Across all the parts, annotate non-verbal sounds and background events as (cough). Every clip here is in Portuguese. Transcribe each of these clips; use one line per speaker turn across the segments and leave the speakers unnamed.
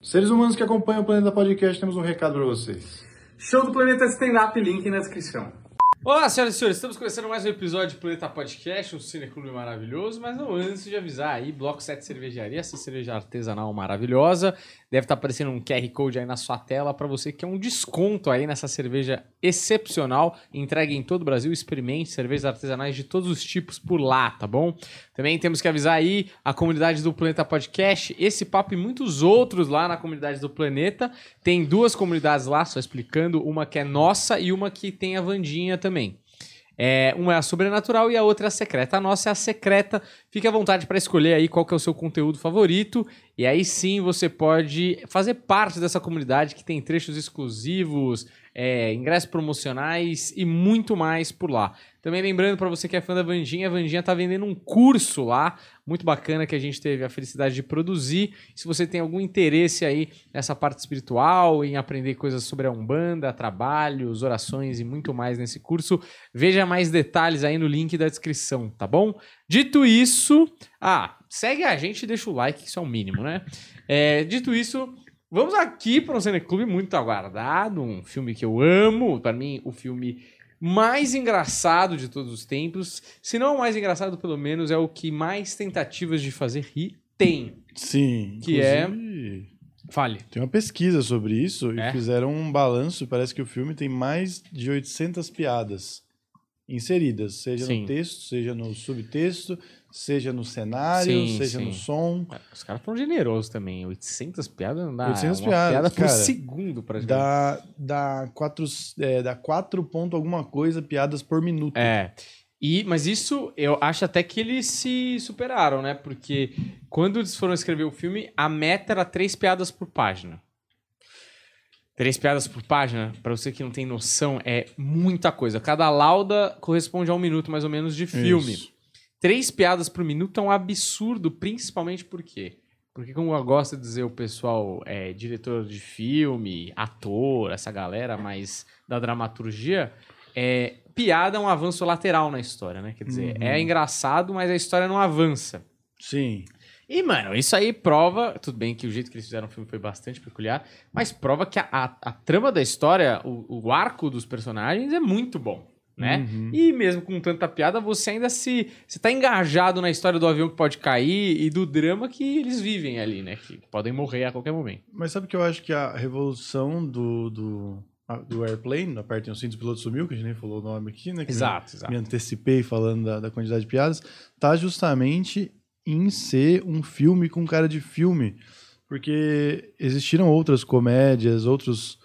Seres humanos que acompanham o Planeta Podcast, temos um recado para vocês.
Show do Planeta Stand-Up, link na descrição.
Olá, senhoras e senhores, estamos começando mais um episódio do Planeta Podcast, um cineclube maravilhoso, mas não antes de avisar aí, Bloco 7 Cervejaria, essa cerveja artesanal maravilhosa, deve estar aparecendo um QR Code aí na sua tela para você que é um desconto aí nessa cerveja excepcional, entregue em todo o Brasil, experimente cervejas artesanais de todos os tipos por lá, tá bom? Também temos que avisar aí a comunidade do Planeta Podcast, esse papo e muitos outros lá na comunidade do Planeta, tem duas comunidades lá, só explicando, uma que é nossa e uma que tem a Vandinha também. É, uma é a sobrenatural e a outra é a secreta. A nossa é a secreta. Fique à vontade para escolher aí qual que é o seu conteúdo favorito. E aí sim você pode fazer parte dessa comunidade que tem trechos exclusivos, é, ingressos promocionais e muito mais por lá. Também lembrando para você que é fã da Vandinha, a Vandinha tá vendendo um curso lá, muito bacana que a gente teve a felicidade de produzir. Se você tem algum interesse aí nessa parte espiritual, em aprender coisas sobre a Umbanda, trabalhos, orações e muito mais nesse curso, veja mais detalhes aí no link da descrição, tá bom? Dito isso, ah, segue a gente e deixa o like, isso é o mínimo, né? É, dito isso, Vamos aqui para um Cineclube muito aguardado, um filme que eu amo, para mim o filme mais engraçado de todos os tempos, se não o mais engraçado pelo menos, é o que mais tentativas de fazer rir tem.
Sim,
Que é- Fale.
Tem uma pesquisa sobre isso
É?
e fizeram um balanço. Parece que o filme tem mais de 800 piadas inseridas, seja
Sim.
no texto, seja no subtexto, seja no cenário,
Sim,
seja
sim.
no som.
Os caras foram generosos também. 800 piadas não dá.
800
uma
piadas,
piada por
cara.
segundo, praticamente.
Dá, dá, quatro, é, dá quatro ponto alguma coisa piadas por minuto.
É. E, mas isso eu acho até que eles se superaram, né? Porque quando eles foram escrever o filme, a meta era três piadas por página. Três piadas por página, pra você que não tem noção, é muita coisa. Cada lauda corresponde a um minuto mais ou menos de filme.
Isso.
Três piadas por minuto é um absurdo, principalmente por quê? Porque, como gosta de dizer o pessoal, é, diretor de filme, ator, essa galera mais da dramaturgia, é, piada é um avanço lateral na história, né? Quer dizer,
Uhum.
é engraçado, mas a história não avança.
Sim.
E, mano, isso aí prova. Tudo bem que o jeito que eles fizeram o filme foi bastante peculiar, mas prova que a, a- a trama da história, o, o arco dos personagens é muito bom, né?
Uhum.
E mesmo com tanta piada, você ainda se. Você tá engajado na história do avião que pode cair e do drama que eles vivem ali, né? Que podem morrer a qualquer momento.
Mas sabe que eu acho que a revolução do, do, do Airplane, apertem o cinto, o piloto sumiu, que a gente nem falou o nome aqui, né? que
Exato,
Me
exato.
antecipei falando da, da quantidade de piadas, tá justamente em ser um filme com cara de filme. Porque existiram outras comédias, outros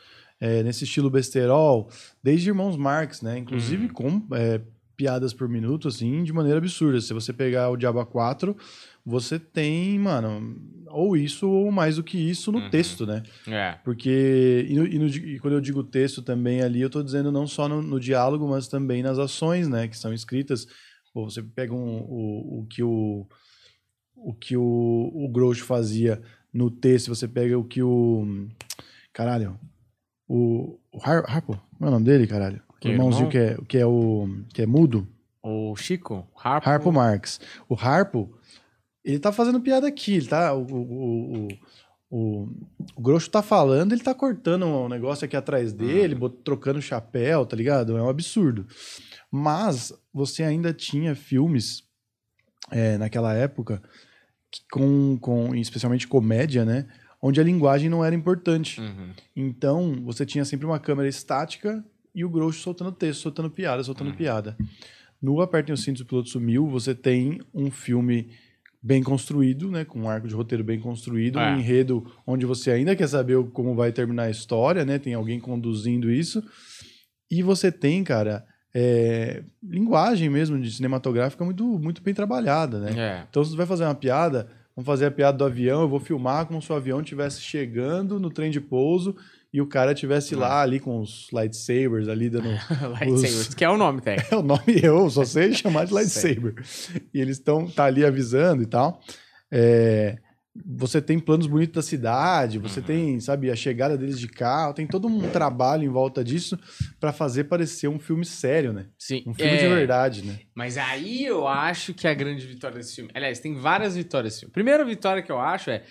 é, nesse estilo besterol, desde Irmãos Marx, né? Inclusive com é, piadas por minuto, assim, de maneira absurda. Se você pegar o Diabo 4, você tem, mano, ou isso ou mais do que isso no
Uhum.
texto, né?
É.
Porque, e, no- e no e quando eu digo texto também ali, eu tô dizendo não só no, no diálogo, mas também nas ações, né, que são escritas. Pô, você pega um- o, o que o, o que o, o Groucho fazia no texto, você pega o que o, caralho, o, o Har, Harpo, como é o nome dele, caralho?
Que
o irmãozinho
irmão?
que é, que é o, que é mudo,
O Chico, Harpo.
Harpo Marx. O Harpo, ele tá fazendo piada aqui, ele tá. O, o, o, o, o Grosso tá falando, ele tá cortando um negócio aqui atrás dele, bot- trocando chapéu, tá ligado? É um absurdo. Mas você ainda tinha filmes é, naquela época, que com, com, especialmente comédia, né? Onde a linguagem não era importante.
Uhum.
Então, você tinha sempre uma câmera estática e o Groucho soltando texto, soltando piada, soltando
Uhum.
piada. No Apertem os Cintos, o Piloto Sumiu, você tem um filme bem construído, né, com um arco de roteiro bem construído,
É.
um enredo onde você ainda quer saber como vai terminar a história, né, tem alguém conduzindo isso. E você tem, cara, é, linguagem mesmo de cinematográfica muito, muito bem trabalhada, né?
É.
Então, se você vai fazer uma piada, vamos fazer a piada do avião, eu vou filmar como se o avião estivesse chegando no trem de pouso e o cara estivesse lá ali com os lightsabers ali dando. (laughs)
Lightsabers, que é o nome técnico. (laughs)
É o nome eu, só sei chamar de lightsaber. E eles estão tá ali avisando e tal. É, você tem planos bonitos da cidade, você
Uhum.
tem, sabe, a chegada deles de carro, tem todo um trabalho em volta disso para fazer parecer um filme sério, né?
Sim.
Um filme
é,
de verdade, né?
Mas aí eu acho que é a grande vitória desse filme. Aliás, tem várias vitórias desse filme. Primeira vitória que eu acho é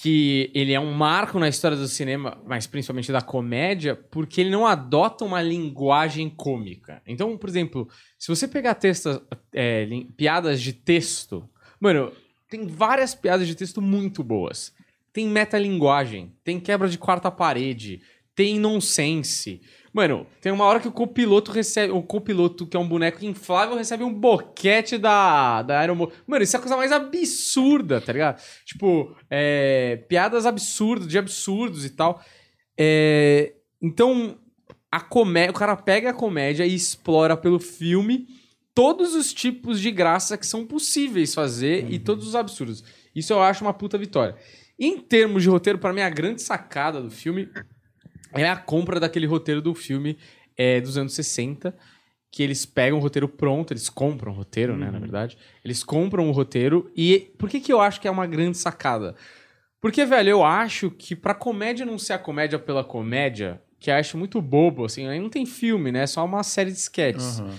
que ele é um marco na história do cinema, mas principalmente da comédia, porque ele não adota uma linguagem cômica. Então, por exemplo, se você pegar textos, é, piadas de texto, mano, tem várias piadas de texto muito boas. Tem metalinguagem, tem quebra de quarta parede, tem nonsense. Mano, tem uma hora que o copiloto recebe. O copiloto, que é um boneco inflável, recebe um boquete da, da aeromoça. Mano, isso é a coisa mais absurda, tá ligado? Tipo, é, piadas absurdas, de absurdos e tal. É, então, a comédia. O cara pega a comédia e explora pelo filme todos os tipos de graça que são possíveis fazer e todos os absurdos. Isso eu acho uma puta vitória. Em termos de roteiro, pra mim, a grande sacada do filme é a compra daquele roteiro do filme é, dos anos 60, que eles pegam o roteiro pronto, eles compram o roteiro, né, na verdade. Eles compram o roteiro e... Por que que eu acho que é uma grande sacada? Porque, velho, eu acho que pra comédia não ser a comédia pela comédia, que eu acho muito bobo, assim, aí não tem filme, né? É só uma série de sketches
Aham.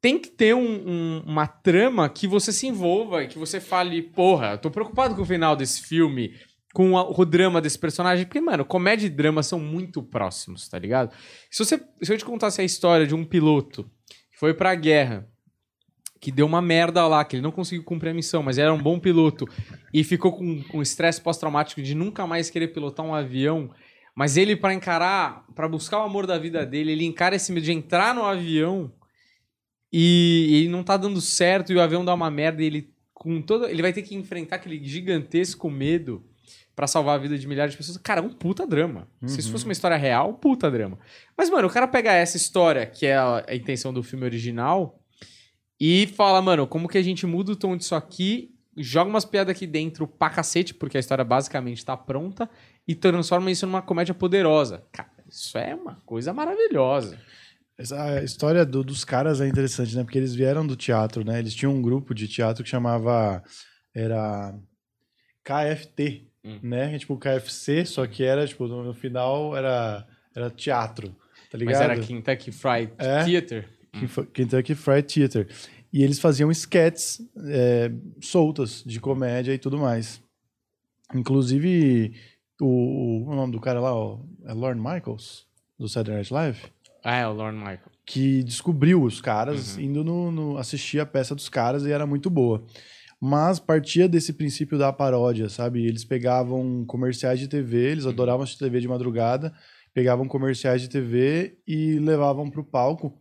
Tem que ter um- um- uma trama que você se envolva e que você fale, porra, tô preocupado com o final desse filme, com a- o drama desse personagem, porque, mano, comédia e drama são muito próximos, tá ligado? Se, você, se eu te contasse a história de um piloto que foi pra guerra, que deu uma merda lá, que ele não conseguiu cumprir a missão, mas era um bom piloto, e ficou com com estresse pós-traumático de nunca mais querer pilotar um avião, mas ele, pra encarar, pra buscar o amor da vida dele, ele encara esse medo de entrar no avião e ele não tá dando certo e o avião dá uma merda e ele com todo ele vai ter que enfrentar aquele gigantesco medo pra salvar a vida de milhares de pessoas. Cara, é um puta drama. Se isso fosse uma história real, um puta drama. Mas mano, o cara pega essa história que é a, a intenção do filme original e fala, mano, como que a gente muda o tom disso aqui, joga umas piadas aqui dentro pra cacete, porque a história basicamente tá pronta e transforma isso numa comédia poderosa. Cara, isso é uma coisa maravilhosa.
Essa história do- dos caras é interessante, né? Porque eles vieram do teatro, né? Eles tinham um grupo de teatro que chamava. Era. KFT,
Hum.
né? É tipo KFC, só que era, tipo, no, final era, era teatro, tá ligado?
Mas era Kentucky Fried
É?
Theater.
Kenf- Kentucky Fried Theater. E eles faziam sketches é, soltas de comédia e tudo mais. Inclusive, o, o, o nome do cara lá, ó, é Lorne Michaels, do Saturday Night Live,
Ah, é o Lorne Michael.
que descobriu os caras
Uhum.
indo no, no- assistir a peça dos caras e era muito boa. Mas partia desse princípio da paródia, sabe? Eles pegavam comerciais de TV, eles adoravam assistir TV de madrugada, pegavam comerciais de TV e levavam para o palco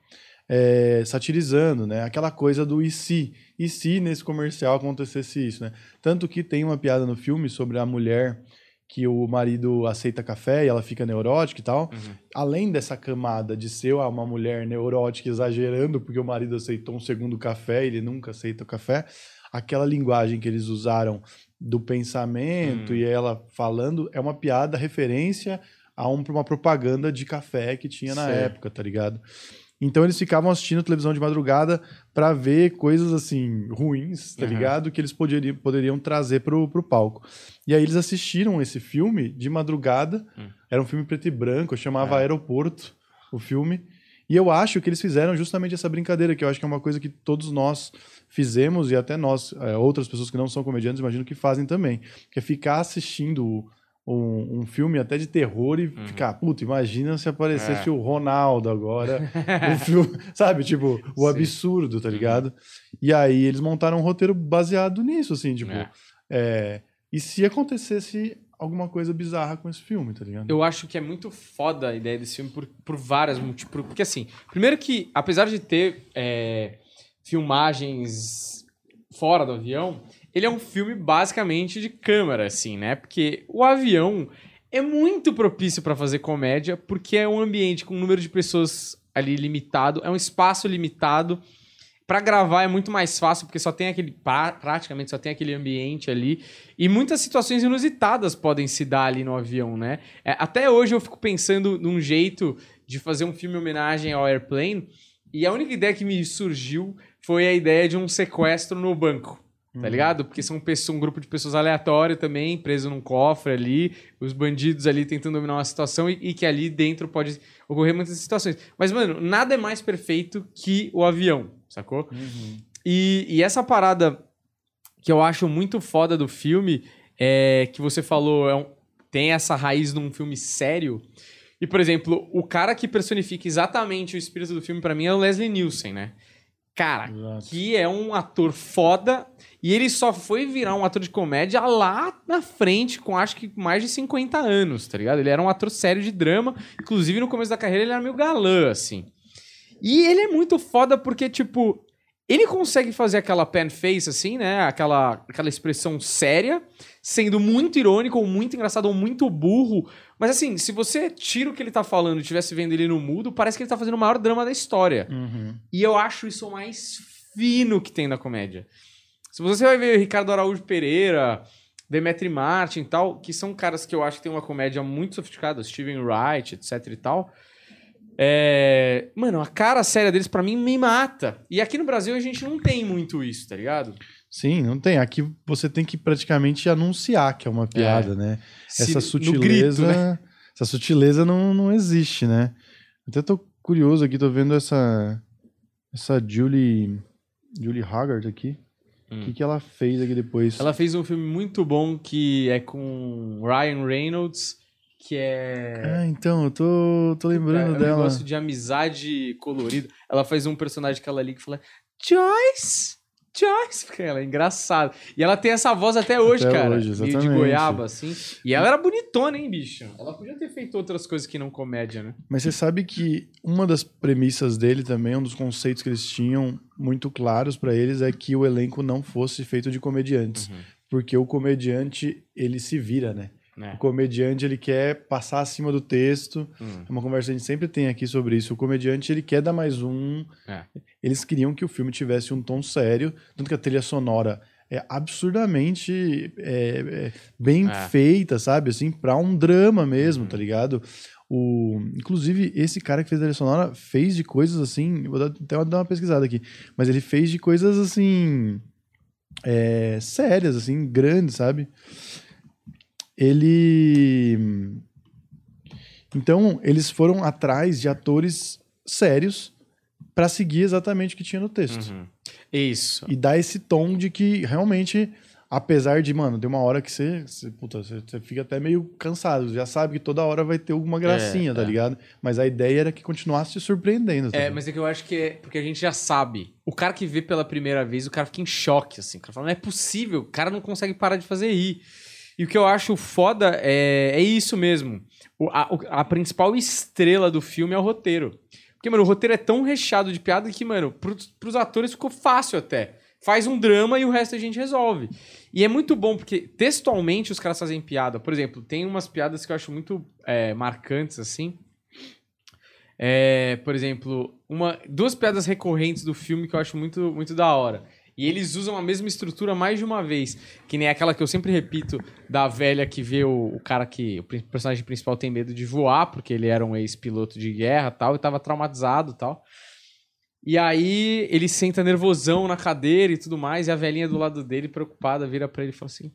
é, satirizando, né? Aquela coisa do e se? E se nesse comercial acontecesse isso, né? Tanto que tem uma piada no filme sobre a mulher que o marido aceita café e ela fica neurótica e tal. Além dessa camada de ser uma mulher neurótica exagerando porque o marido aceitou um segundo café e ele nunca aceita o café, aquela linguagem que eles usaram do pensamento
Hum.
e ela falando é uma piada referência a um- uma propaganda de café que tinha na
Certo.
época, tá ligado? Então eles ficavam assistindo televisão de madrugada pra ver coisas assim ruins, tá
Aham.
ligado? Que eles poderiam, poderiam trazer pro, pro palco. E aí eles assistiram esse filme de madrugada.
Hum.
Era um filme preto e branco, chamava
É.
Aeroporto, o filme. E eu acho que eles fizeram justamente essa brincadeira, que eu acho que é uma coisa que todos nós fizemos, e até nós, é, outras pessoas que não são comediantes, imagino que fazem também. Que é ficar assistindo um, um filme até de terror e ficar, puta, imagina se aparecesse
Uhum. É.
o Ronaldo agora. o (laughs) filme, sabe? Tipo, o
Sim.
absurdo, tá ligado? E aí eles montaram um roteiro baseado nisso, assim, tipo.
É.
é, e se acontecesse alguma coisa bizarra com esse filme, tá ligado?
Eu acho que é muito foda a ideia desse filme por, por várias motivos. Porque, assim, primeiro que, apesar de ter é, filmagens fora do avião, ele é um filme basicamente de câmera, assim, né? Porque o avião é muito propício pra fazer comédia, porque é um ambiente com um número de pessoas ali limitado, é um espaço limitado. Pra gravar é muito mais fácil, porque só tem aquele. pra- praticamente só tem aquele ambiente ali. E muitas situações inusitadas podem se dar ali no avião, né? É, até hoje eu fico pensando num jeito de fazer um filme em homenagem ao Airplane. E a única ideia que me surgiu foi a ideia de um sequestro no banco. Tá ligado? Porque são pessoas, um grupo de pessoas aleatório também, preso num cofre ali, os bandidos ali tentando dominar uma situação e, e que ali dentro pode ocorrer muitas situações. Mas, mano, nada é mais perfeito que o avião, sacou?
Uhum.
E, e essa parada que eu acho muito foda do filme é, que você falou, é um- tem essa raiz num filme sério. E, por exemplo, o cara que personifica exatamente o espírito do filme pra mim é o Leslie Nielsen, né? Cara,
Exato.
que é um ator foda e ele só foi virar um ator de comédia lá na frente, com acho que mais de 50 anos, tá ligado? Ele era um ator sério de drama, inclusive no começo da carreira ele era meio galã, assim. E ele é muito foda porque, tipo, ele consegue fazer aquela pen face, assim, né? Aquela, aquela expressão séria, sendo muito irônico, ou muito engraçado, ou muito burro. Mas assim, se você tira o que ele tá falando e estivesse vendo ele no mudo, parece que ele tá fazendo o maior drama da história.
Uhum.
E eu acho isso o mais fino que tem na comédia. Se você vai ver Ricardo Araújo Pereira, Demetri Martin e tal, que são caras que eu acho que tem uma comédia muito sofisticada, Steven Wright, etc e tal. É... Mano, a cara séria deles pra mim me mata. E aqui no Brasil a gente não tem muito isso, tá ligado?
Sim, não tem. Aqui você tem que praticamente anunciar que é uma piada, né?
Se-
Essa sutileza.
grito, né?
Essa sutileza não, não existe, né? Até tô curioso aqui, tô vendo essa. Essa Julie. Julie Haggard aqui. O
Hum.
que, que ela fez aqui depois?
Ela fez um filme muito bom que é com Ryan Reynolds, que é.
Ah, então, eu tô, tô lembrando
é um
dela.
negócio de amizade colorida. Ela faz um personagem que ela liga e fala: Joyce! Joyce! Porque ela é engraçada. E ela tem essa voz até hoje,
Até
cara.
hoje,
meio de
exatamente.
goiaba, assim. E ela era bonitona, hein, bicho? Ela podia ter feito outras coisas que não comédia, né?
Mas você sabe que uma das premissas dele também, um dos conceitos que eles tinham muito claros pra eles é que o elenco não fosse feito de comediantes.
Uhum.
Porque o comediante, ele se vira, né?
É.
O comediante, ele quer passar acima do texto.
Hum.
É uma conversa que a gente sempre tem aqui sobre isso. O comediante, ele quer dar mais um.
É.
Eles queriam que o filme tivesse um tom sério, tanto que a trilha sonora é absurdamente é, é, bem
É.
feita, sabe? Assim, pra um drama mesmo, tá ligado? O, inclusive, esse cara que fez a trilha sonora fez de coisas assim. Vou dar, até dar uma pesquisada aqui. Mas ele fez de coisas assim. é, sérias, assim, grandes, sabe? Ele. Então, eles foram atrás de atores sérios pra seguir exatamente o que tinha no texto.
Uhum. Isso.
E dar esse tom de que realmente, apesar de, mano, tem uma hora que você, você, puta, você, você fica até meio cansado, já sabe que toda hora vai ter alguma gracinha, tá
é.
ligado? Mas a ideia era que continuasse te surpreendendo. tá
É, mas é que eu acho que é porque a gente já sabe. O cara que vê pela primeira vez, o cara fica em choque, assim. O cara fala, não é possível, o cara não consegue parar de fazer rir. E o que eu acho foda é, é isso mesmo. O- a, a principal estrela do filme é o roteiro. Porque, mano, o roteiro é tão recheado de piada que, mano, pros, pros atores ficou fácil até. Faz um drama e o resto a gente resolve. E é muito bom, porque textualmente os caras fazem piada. Por exemplo, tem umas piadas que eu acho muito é, marcantes, assim. É, por exemplo, uma, duas piadas recorrentes do filme que eu acho muito, muito da hora. E eles usam a mesma estrutura mais de uma vez. Que nem aquela que eu sempre repito da velha que vê o, o cara que. O personagem principal tem medo de voar, porque ele era um ex-piloto de guerra tal, e tava traumatizado tal. E aí ele senta nervosão na cadeira e tudo mais, e a velhinha do lado dele, preocupada, vira pra ele e fala assim: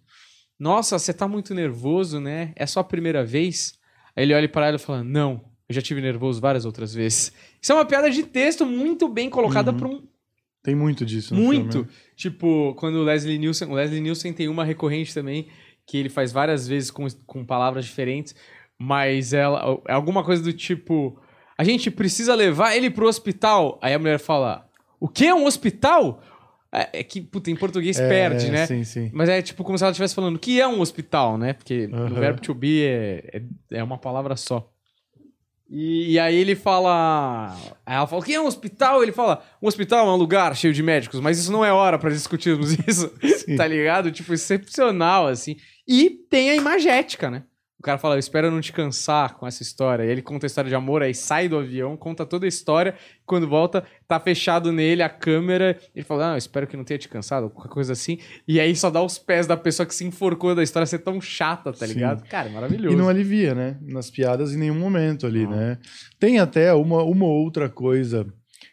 Nossa, você tá muito nervoso, né? É só a primeira vez? Aí ele olha pra ela e fala: Não, eu já tive nervoso várias outras vezes. Isso é uma piada de texto muito bem colocada
Uhum.
pra um
Tem muito disso. no
muito.
filme, né?
Tipo, quando o Leslie Nielsen. O Leslie Nielsen tem uma recorrente também, que ele faz várias vezes com, com palavras diferentes, mas ela. É alguma coisa do tipo. A gente precisa levar ele pro hospital. Aí a mulher fala: O que é um hospital? É, é que, puta, em português
É,
perde,
é,
né?
Sim, sim.
Mas é tipo como se ela estivesse falando o que é um hospital, né? Porque
Aham.
o verbo to be é, é, é uma palavra só. E, e aí ele fala. Aí ela fala: o que é um hospital? Ele fala: um hospital é um lugar cheio de médicos, mas isso não é hora pra discutirmos (laughs) isso. Tá ligado? Tipo, excepcional, assim. E tem a imagética, né? O cara fala, eu espero não te cansar com essa história. E ele conta a história de amor, aí sai do avião, conta toda a história. Quando volta, tá fechado nele a câmera. Ele fala, ah, eu espero que não tenha te cansado, qualquer coisa assim. E aí só dá os pés da pessoa que se enforcou da história ser tão chata, tá
Sim.
ligado? Cara, é maravilhoso.
E não alivia, né? Nas piadas em nenhum momento ali,
Não.
né? Tem até uma, uma outra coisa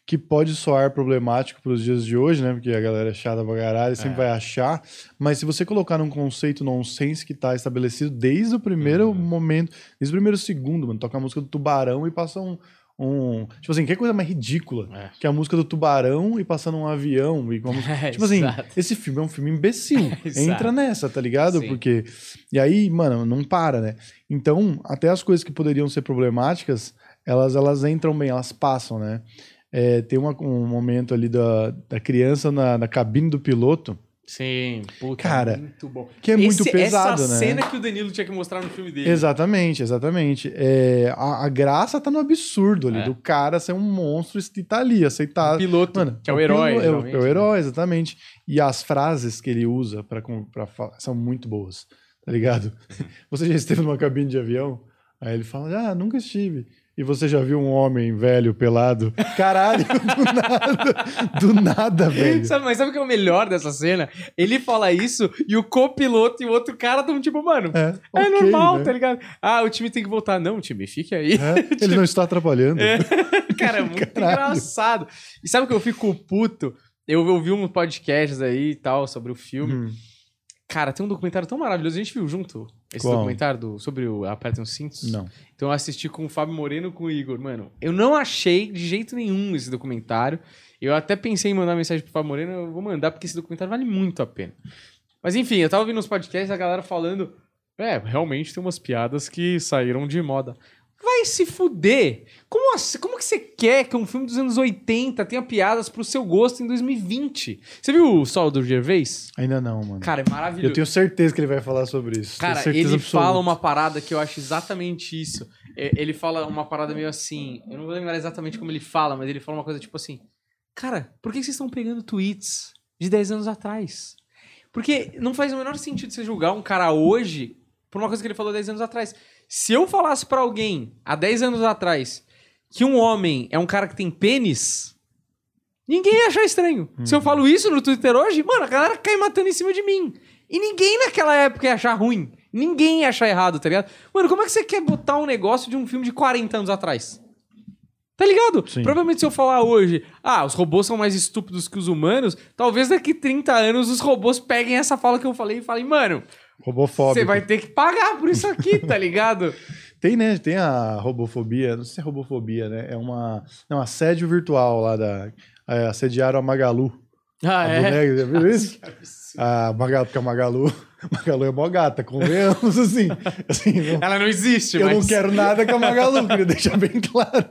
que pode soar problemático para os dias de hoje, né? Porque a galera é chata pra caralho, sempre
É.
vai achar. Mas se você colocar num conceito nonsense que tá estabelecido desde o primeiro
Uhum.
momento, desde o primeiro segundo, mano, toca a música do Tubarão e passa um, um. Tipo assim, que coisa mais ridícula.
É.
Que é a música do tubarão e passando um avião. E com a (laughs) música-
É,
tipo assim,
exato.
esse filme é um filme imbecil. (laughs)
Exato.
Entra nessa, tá ligado?
Sim.
Porque. E aí, mano, não para, né? Então, até as coisas que poderiam ser problemáticas, elas, elas entram bem, elas passam, né? É, tem uma- um momento ali da, da criança na, na cabine do piloto,
Sim, puta,
Cara,
muito bom.
que é muito
Esse-
pesado,
essa
né?
cena que o Danilo tinha que mostrar no filme dele.
Exatamente, exatamente. É, a, a graça tá no absurdo ali,
É.
do cara ser um monstro e tá ali, aceitar.
O piloto,
Mano,
que é o herói.
pilo- É o, é o
né?
herói, exatamente. E as frases que ele usa pra, com- pra falar são muito boas, tá ligado? (laughs) Você já esteve numa cabine de avião? Aí ele fala, ah, nunca estive. E você já viu um homem velho, pelado? Caralho, (laughs) do nada, do nada, velho.
Sabe, mas sabe o que é o melhor dessa cena? Ele fala isso e o copiloto e o outro cara estão tipo, mano,
É,
é
ok,
normal,
né?
tá ligado? Ah, o time tem que voltar. Não, time, fique aí.
É, (laughs) ele não está atrapalhando. (laughs)
Cara, é muito
Caralho.
engraçado. E sabe o que eu fico puto? Eu ouvi uns podcasts aí e tal sobre o filme.
Hum.
Cara, tem um documentário tão maravilhoso. A gente viu junto esse
Qual?
documentário do, sobre o Apertem os Cintos?
Não.
Então eu assisti com o Fábio Moreno e com o Igor. Mano, eu não achei de jeito nenhum esse documentário. Eu até pensei em mandar mensagem pro Fábio Moreno. Eu vou mandar porque esse documentário vale muito a pena. Mas enfim, eu tava ouvindo uns podcasts a galera falando. É, realmente tem umas piadas que saíram de moda. Vai se fuder! Como, assim- como que você quer que um filme dos anos 80 tenha piadas pro seu gosto em 2020? Você viu o Sol do Gervais?
Ainda não, mano.
Cara, é maravilhoso.
Eu tenho certeza que ele vai falar sobre isso.
Cara, ele
absoluta.
fala uma parada que eu acho exatamente isso. É, Ele fala uma parada meio assim. Eu não vou lembrar exatamente como ele fala, mas ele fala uma coisa tipo assim: Cara, por que vocês estão pegando tweets de 10 anos atrás? Porque não faz o menor sentido você julgar um cara hoje por uma coisa que ele falou 10 anos atrás. Se eu falasse pra alguém há 10 anos atrás que um homem é um cara que tem pênis, ninguém ia achar estranho. Se eu falo isso no Twitter hoje, mano, a galera cai matando em cima de mim. E ninguém naquela época ia achar ruim. Ninguém ia achar errado, tá ligado? Mano, como é que você quer botar um negócio de um filme de 40 anos atrás? Tá ligado?
Sim.
Provavelmente se eu falar hoje, ah, os robôs são mais estúpidos que os humanos, talvez daqui 30 anos os robôs peguem essa fala que eu falei e falem, mano,
Robofóbico.
você vai ter que pagar por isso aqui, tá (laughs) ligado?
Tem, né? Tem a robofobia. Não sei se é robofobia, né? É uma. Não, assédio virtual lá da. É, assediaram a Magalu.
Ah,
a boneca, já viu (laughs) isso? A Magalu, porque a Magalu. Magalu é mó gata, convenhamos, assim. (laughs) assim não-
Ela não existe,
eu
mas...
não quero nada com a Magalu, queria deixar bem claro.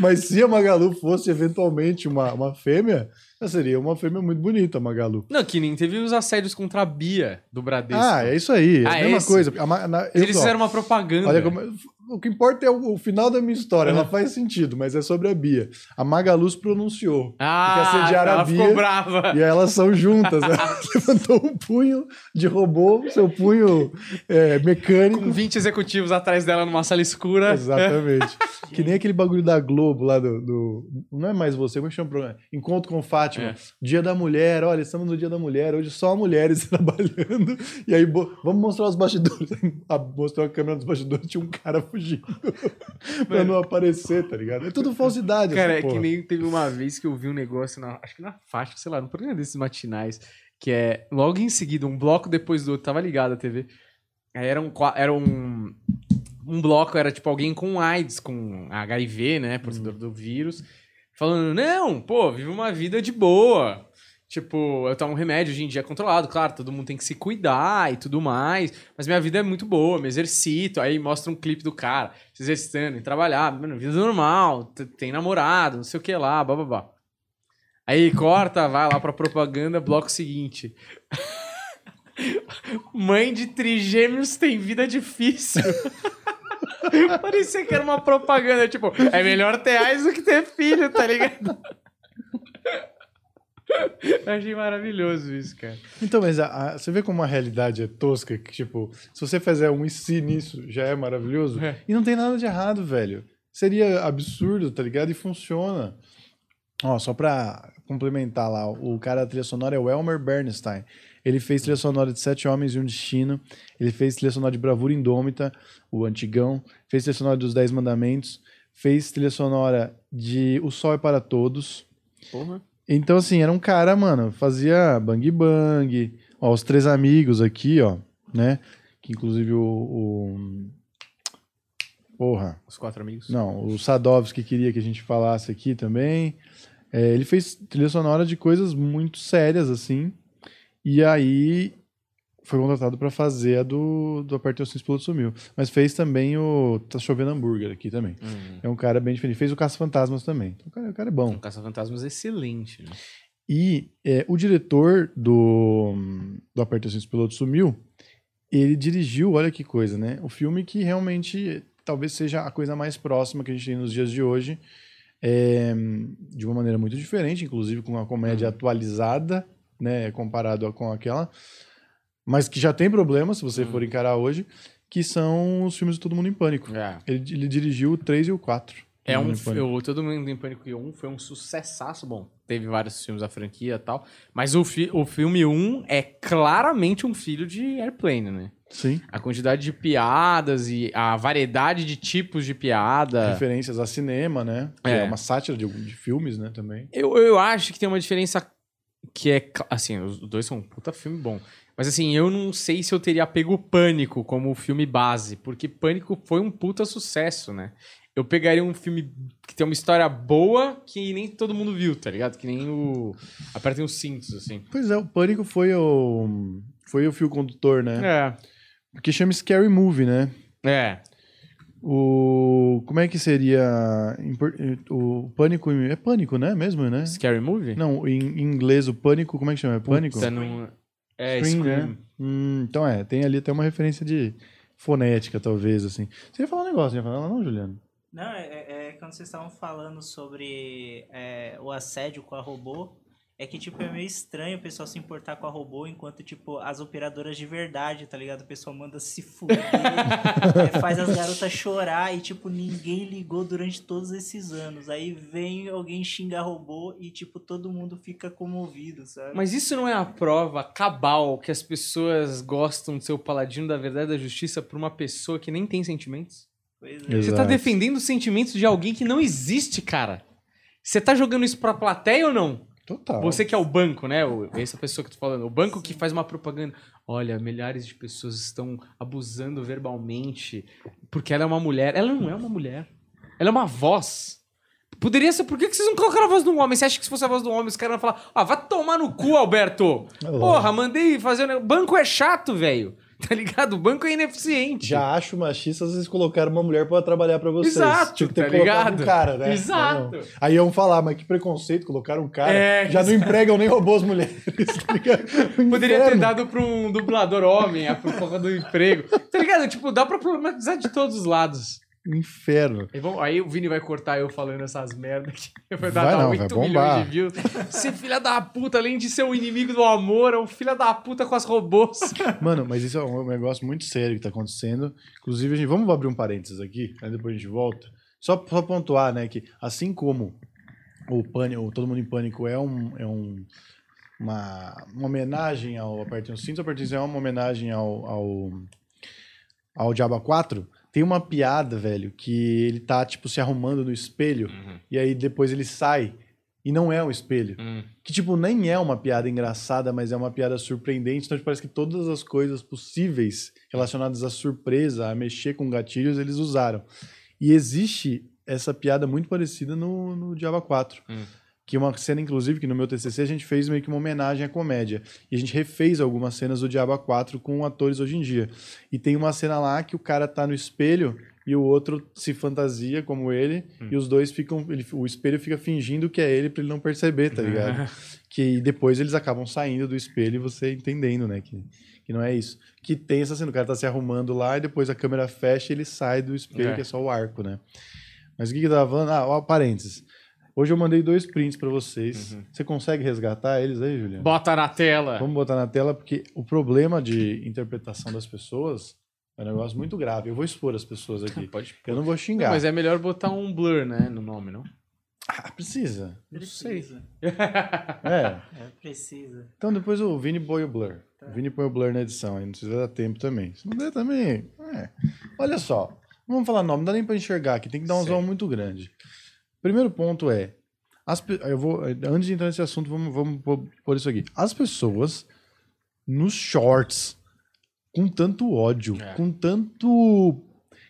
Mas se a Magalu fosse eventualmente uma, uma fêmea, seria uma fêmea muito bonita, a Magalu.
Não, que nem teve os assédios contra a Bia do Bradesco.
Ah, é isso aí. É
Ah,
a mesma
esse?
coisa. A na- eu-
Eles
ó,
fizeram uma propaganda.
Olha como. O que importa é o, o final da minha história. Ela faz sentido, mas é sobre a Bia. A Magaluz pronunciou.
Ah,
Porque assediaram
ela
a
ficou
Bia
brava.
E elas são juntas. (laughs) Ela levantou um punho de robô, seu punho é, mecânico.
Com 20 executivos atrás dela numa sala escura.
Exatamente. (laughs) que nem aquele bagulho da Globo lá do. do- não é mais você, como é que chama o programa? Encontro com Fátima.
É.
Dia da mulher, olha, estamos no dia da mulher, hoje só mulheres (laughs) trabalhando. E aí, vamos mostrar os bastidores. Mostrou a câmera dos bastidores, tinha um cara fugindo. (laughs) pra não aparecer, tá ligado? É tudo falsidade.
Cara, é que
porra.
nem teve uma vez que eu vi um negócio, na, acho que na faixa, sei lá, no programa desses matinais, que é logo em seguida, um bloco depois do outro, tava ligado a TV. Aí era um, era um, um bloco, era tipo alguém com AIDS, com HIV, né, portador do vírus, falando, não, pô, vive uma vida de boa. Tipo, eu tomo um remédio hoje em dia é controlado, claro, todo mundo tem que se cuidar e tudo mais, mas minha vida é muito boa, me exercito, aí mostra um clipe do cara se exercitando, em trabalhar, mano, vida normal, tem namorado, não sei o que lá, bababá. Aí corta, vai lá pra propaganda, bloco seguinte. (laughs) Mãe de trigêmeos tem vida difícil. (laughs) Parecia que era uma propaganda, tipo, é melhor ter AIDS do que ter filho, tá ligado? Eu achei maravilhoso isso, cara.
Então, mas a- a- você vê como a realidade é tosca, que tipo, se você fizer um e se nisso, já é maravilhoso.
É.
E não tem nada de errado, velho. Seria absurdo, tá ligado? E funciona. Ó, só pra complementar lá, o cara da trilha sonora é o Elmer Bernstein. Ele fez trilha sonora de Sete Homens e um Destino. Ele fez trilha sonora de Bravura Indômita, o Antigão. Fez trilha sonora dos Dez Mandamentos. Fez trilha sonora de O Sol é para Todos.
Porra.
Então, assim, era um cara, mano, fazia bang bang. Ó, os três amigos aqui, ó, né? Que inclusive o. o- Porra.
Os quatro amigos?
Não, o Sadovski queria que a gente falasse aqui também. É, ele fez trilha sonora de coisas muito sérias, assim. E aí foi contratado pra fazer a do, do Aperte o Cinto Piloto Sumiu. Mas fez também o Tá Chovendo Hambúrguer aqui também.
Hum.
É um cara bem diferente. Fez o Caça Fantasmas também. Então, o, cara, o cara é bom.
Um caça-fantasmas excelente, né?
E é, o diretor do, do Aperte o Cinto Piloto Sumiu, ele dirigiu, olha que coisa, né? O filme que realmente talvez seja a coisa mais próxima que a gente tem nos dias de hoje. é, de uma maneira muito diferente, inclusive com uma comédia atualizada, né, comparado com aquela, mas que já tem problema se você
Hum.
for encarar hoje, que são os filmes do Todo Mundo em Pânico.
É.
Ele, ele dirigiu o 3 e o 4.
É um, eu, Todo Mundo em Pânico 1 foi um sucessaço, bom. Teve vários filmes da franquia e tal. Mas o, fi, o filme 1 é claramente um filho de Airplane, né?
Sim.
A quantidade de piadas e a variedade de tipos de piada.
Referências a cinema, né?
É.
É, uma sátira de, de filmes, né, também.
Eu, eu acho que tem uma diferença que é. Assim, os dois são um puta filme bom. Mas assim, eu não sei se eu teria pego Pânico como filme base, porque Pânico foi um puta sucesso, né? Eu pegaria um filme que tem uma história boa que nem todo mundo viu, tá ligado? Que nem o. Apertem os cintos, assim.
Pois é, o Pânico foi o foi o fio condutor, né?
É.
Porque chama Scary Movie, né?
É.
O como é que seria o Pânico é Pânico, né? Mesmo, né?
Scary Movie?
Não, em, em inglês o Pânico, como é que chama? É Pânico?
Puta, não... É,
Scream,
Scream.
né? Hum, então é, tem ali até uma referência de fonética, talvez, assim. Você ia falar um negócio, não ia falar, não, Juliano?
Não, é, é- é quando vocês estavam falando sobre é, o assédio com a robô, é que, tipo, é meio estranho o pessoal se importar com a robô, enquanto, tipo, as operadoras de verdade, tá ligado? O pessoal manda se fuder, (laughs) é, faz as garotas chorar e, tipo, ninguém ligou durante todos esses anos. Aí vem alguém xingar robô e, tipo, todo mundo fica comovido, sabe?
Mas isso não é a prova cabal que as pessoas gostam de ser o paladino da verdade e da justiça por uma pessoa que nem tem sentimentos?
Pois é.
Você tá defendendo os sentimentos de alguém que não existe, cara. Você tá jogando isso pra plateia ou não?
Total.
Você que é o banco, né? Essa pessoa que eu tô falando. O banco que faz uma propaganda. Olha, milhares de pessoas estão abusando verbalmente porque ela é uma mulher. Ela não é uma mulher. Ela é uma voz. Poderia ser. Por que vocês não colocaram a voz do homem? Você acha que se fosse a voz do homem, os caras iam falar: Ah, vai tomar no cu, Alberto!
É
Porra, mandei fazer. o negócio." Banco é chato, velho. (laughs) Tá ligado? O banco é ineficiente.
Já acho machista vocês colocaram uma mulher pra trabalhar pra vocês.
Exato,
Tinha que ter
tá
colocado
ligado?
um cara, né?
Exato.
Não. Aí iam falar, mas que preconceito, colocaram um cara.
É,
já não empregam nem robôs mulheres. (laughs) tá ligado? (laughs)
Poderia ter dado pra um dublador homem a porra do emprego. Tá ligado? Tipo, dá pra problematizar de todos os lados.
Um inferno.
Aí, o Vini vai cortar eu falando essas merdas (laughs) que vai dar
Vai
dar
não,
8
vai
milhões de views. Ser filha da puta, além de ser o inimigo do amor, é um filha da puta com as robôs. (laughs)
Mano, mas isso é um negócio muito sério que tá acontecendo. Inclusive, a gente, vamos abrir um parênteses aqui, aí depois a gente volta. Só, só pontuar, né, que assim como o Pânico, o Todo Mundo em Pânico é um. É um uma, uma homenagem ao Apertem os Cintos, Apertem os Cintos é uma homenagem ao, ao, ao Diaba 4. Tem uma piada, velho, que ele tá, tipo, se arrumando no espelho, e aí depois ele sai, e não é um espelho. Que, tipo, nem é uma piada engraçada, mas é uma piada surpreendente. Então, tipo, parece que todas as coisas possíveis relacionadas à surpresa, a mexer com gatilhos, eles usaram. E existe essa piada muito parecida no, no Diaba 4.
Hum.
Que uma cena, inclusive, que no meu TCC a gente fez meio que uma homenagem à comédia. E a gente refez algumas cenas do Diaba 4 com atores hoje em dia. E tem uma cena lá que o cara tá no espelho e o outro se fantasia como ele, e os dois ficam. Ele, o espelho fica fingindo que é ele pra ele não perceber, tá ligado? (laughs) que depois eles acabam saindo do espelho e você entendendo, né? Que, que não é isso. Que tem essa cena, o cara tá se arrumando lá e depois a câmera fecha e ele sai do espelho,
É.
que é só o arco, né? Mas o que que eu tava falando? Ah, ó, parênteses. Hoje eu mandei dois prints pra vocês. Você consegue resgatar eles aí, Juliano?
Bota na tela.
Vamos botar na tela, porque o problema de interpretação das pessoas é um negócio muito grave. Eu vou expor as pessoas aqui. (laughs)
Pode
Eu não vou
Não,
xingar.
mas é melhor botar um blur, né, no nome, não?
Ah, precisa.
Não.
Precisa. (laughs)
É.
É, precisa.
Então depois o Vini põe o blur.
Tá.
O Vini põe o blur na edição, aí não precisa dar tempo também. Se não der também. É. Olha só. Não vamos falar nome, não dá nem pra enxergar aqui, tem que dar um
Sei.
zoom muito grande. Primeiro ponto é. As, eu vou, antes de entrar nesse assunto, vamos, vamos pôr- isso aqui. As pessoas nos shorts, com tanto ódio,
É.
com tanto.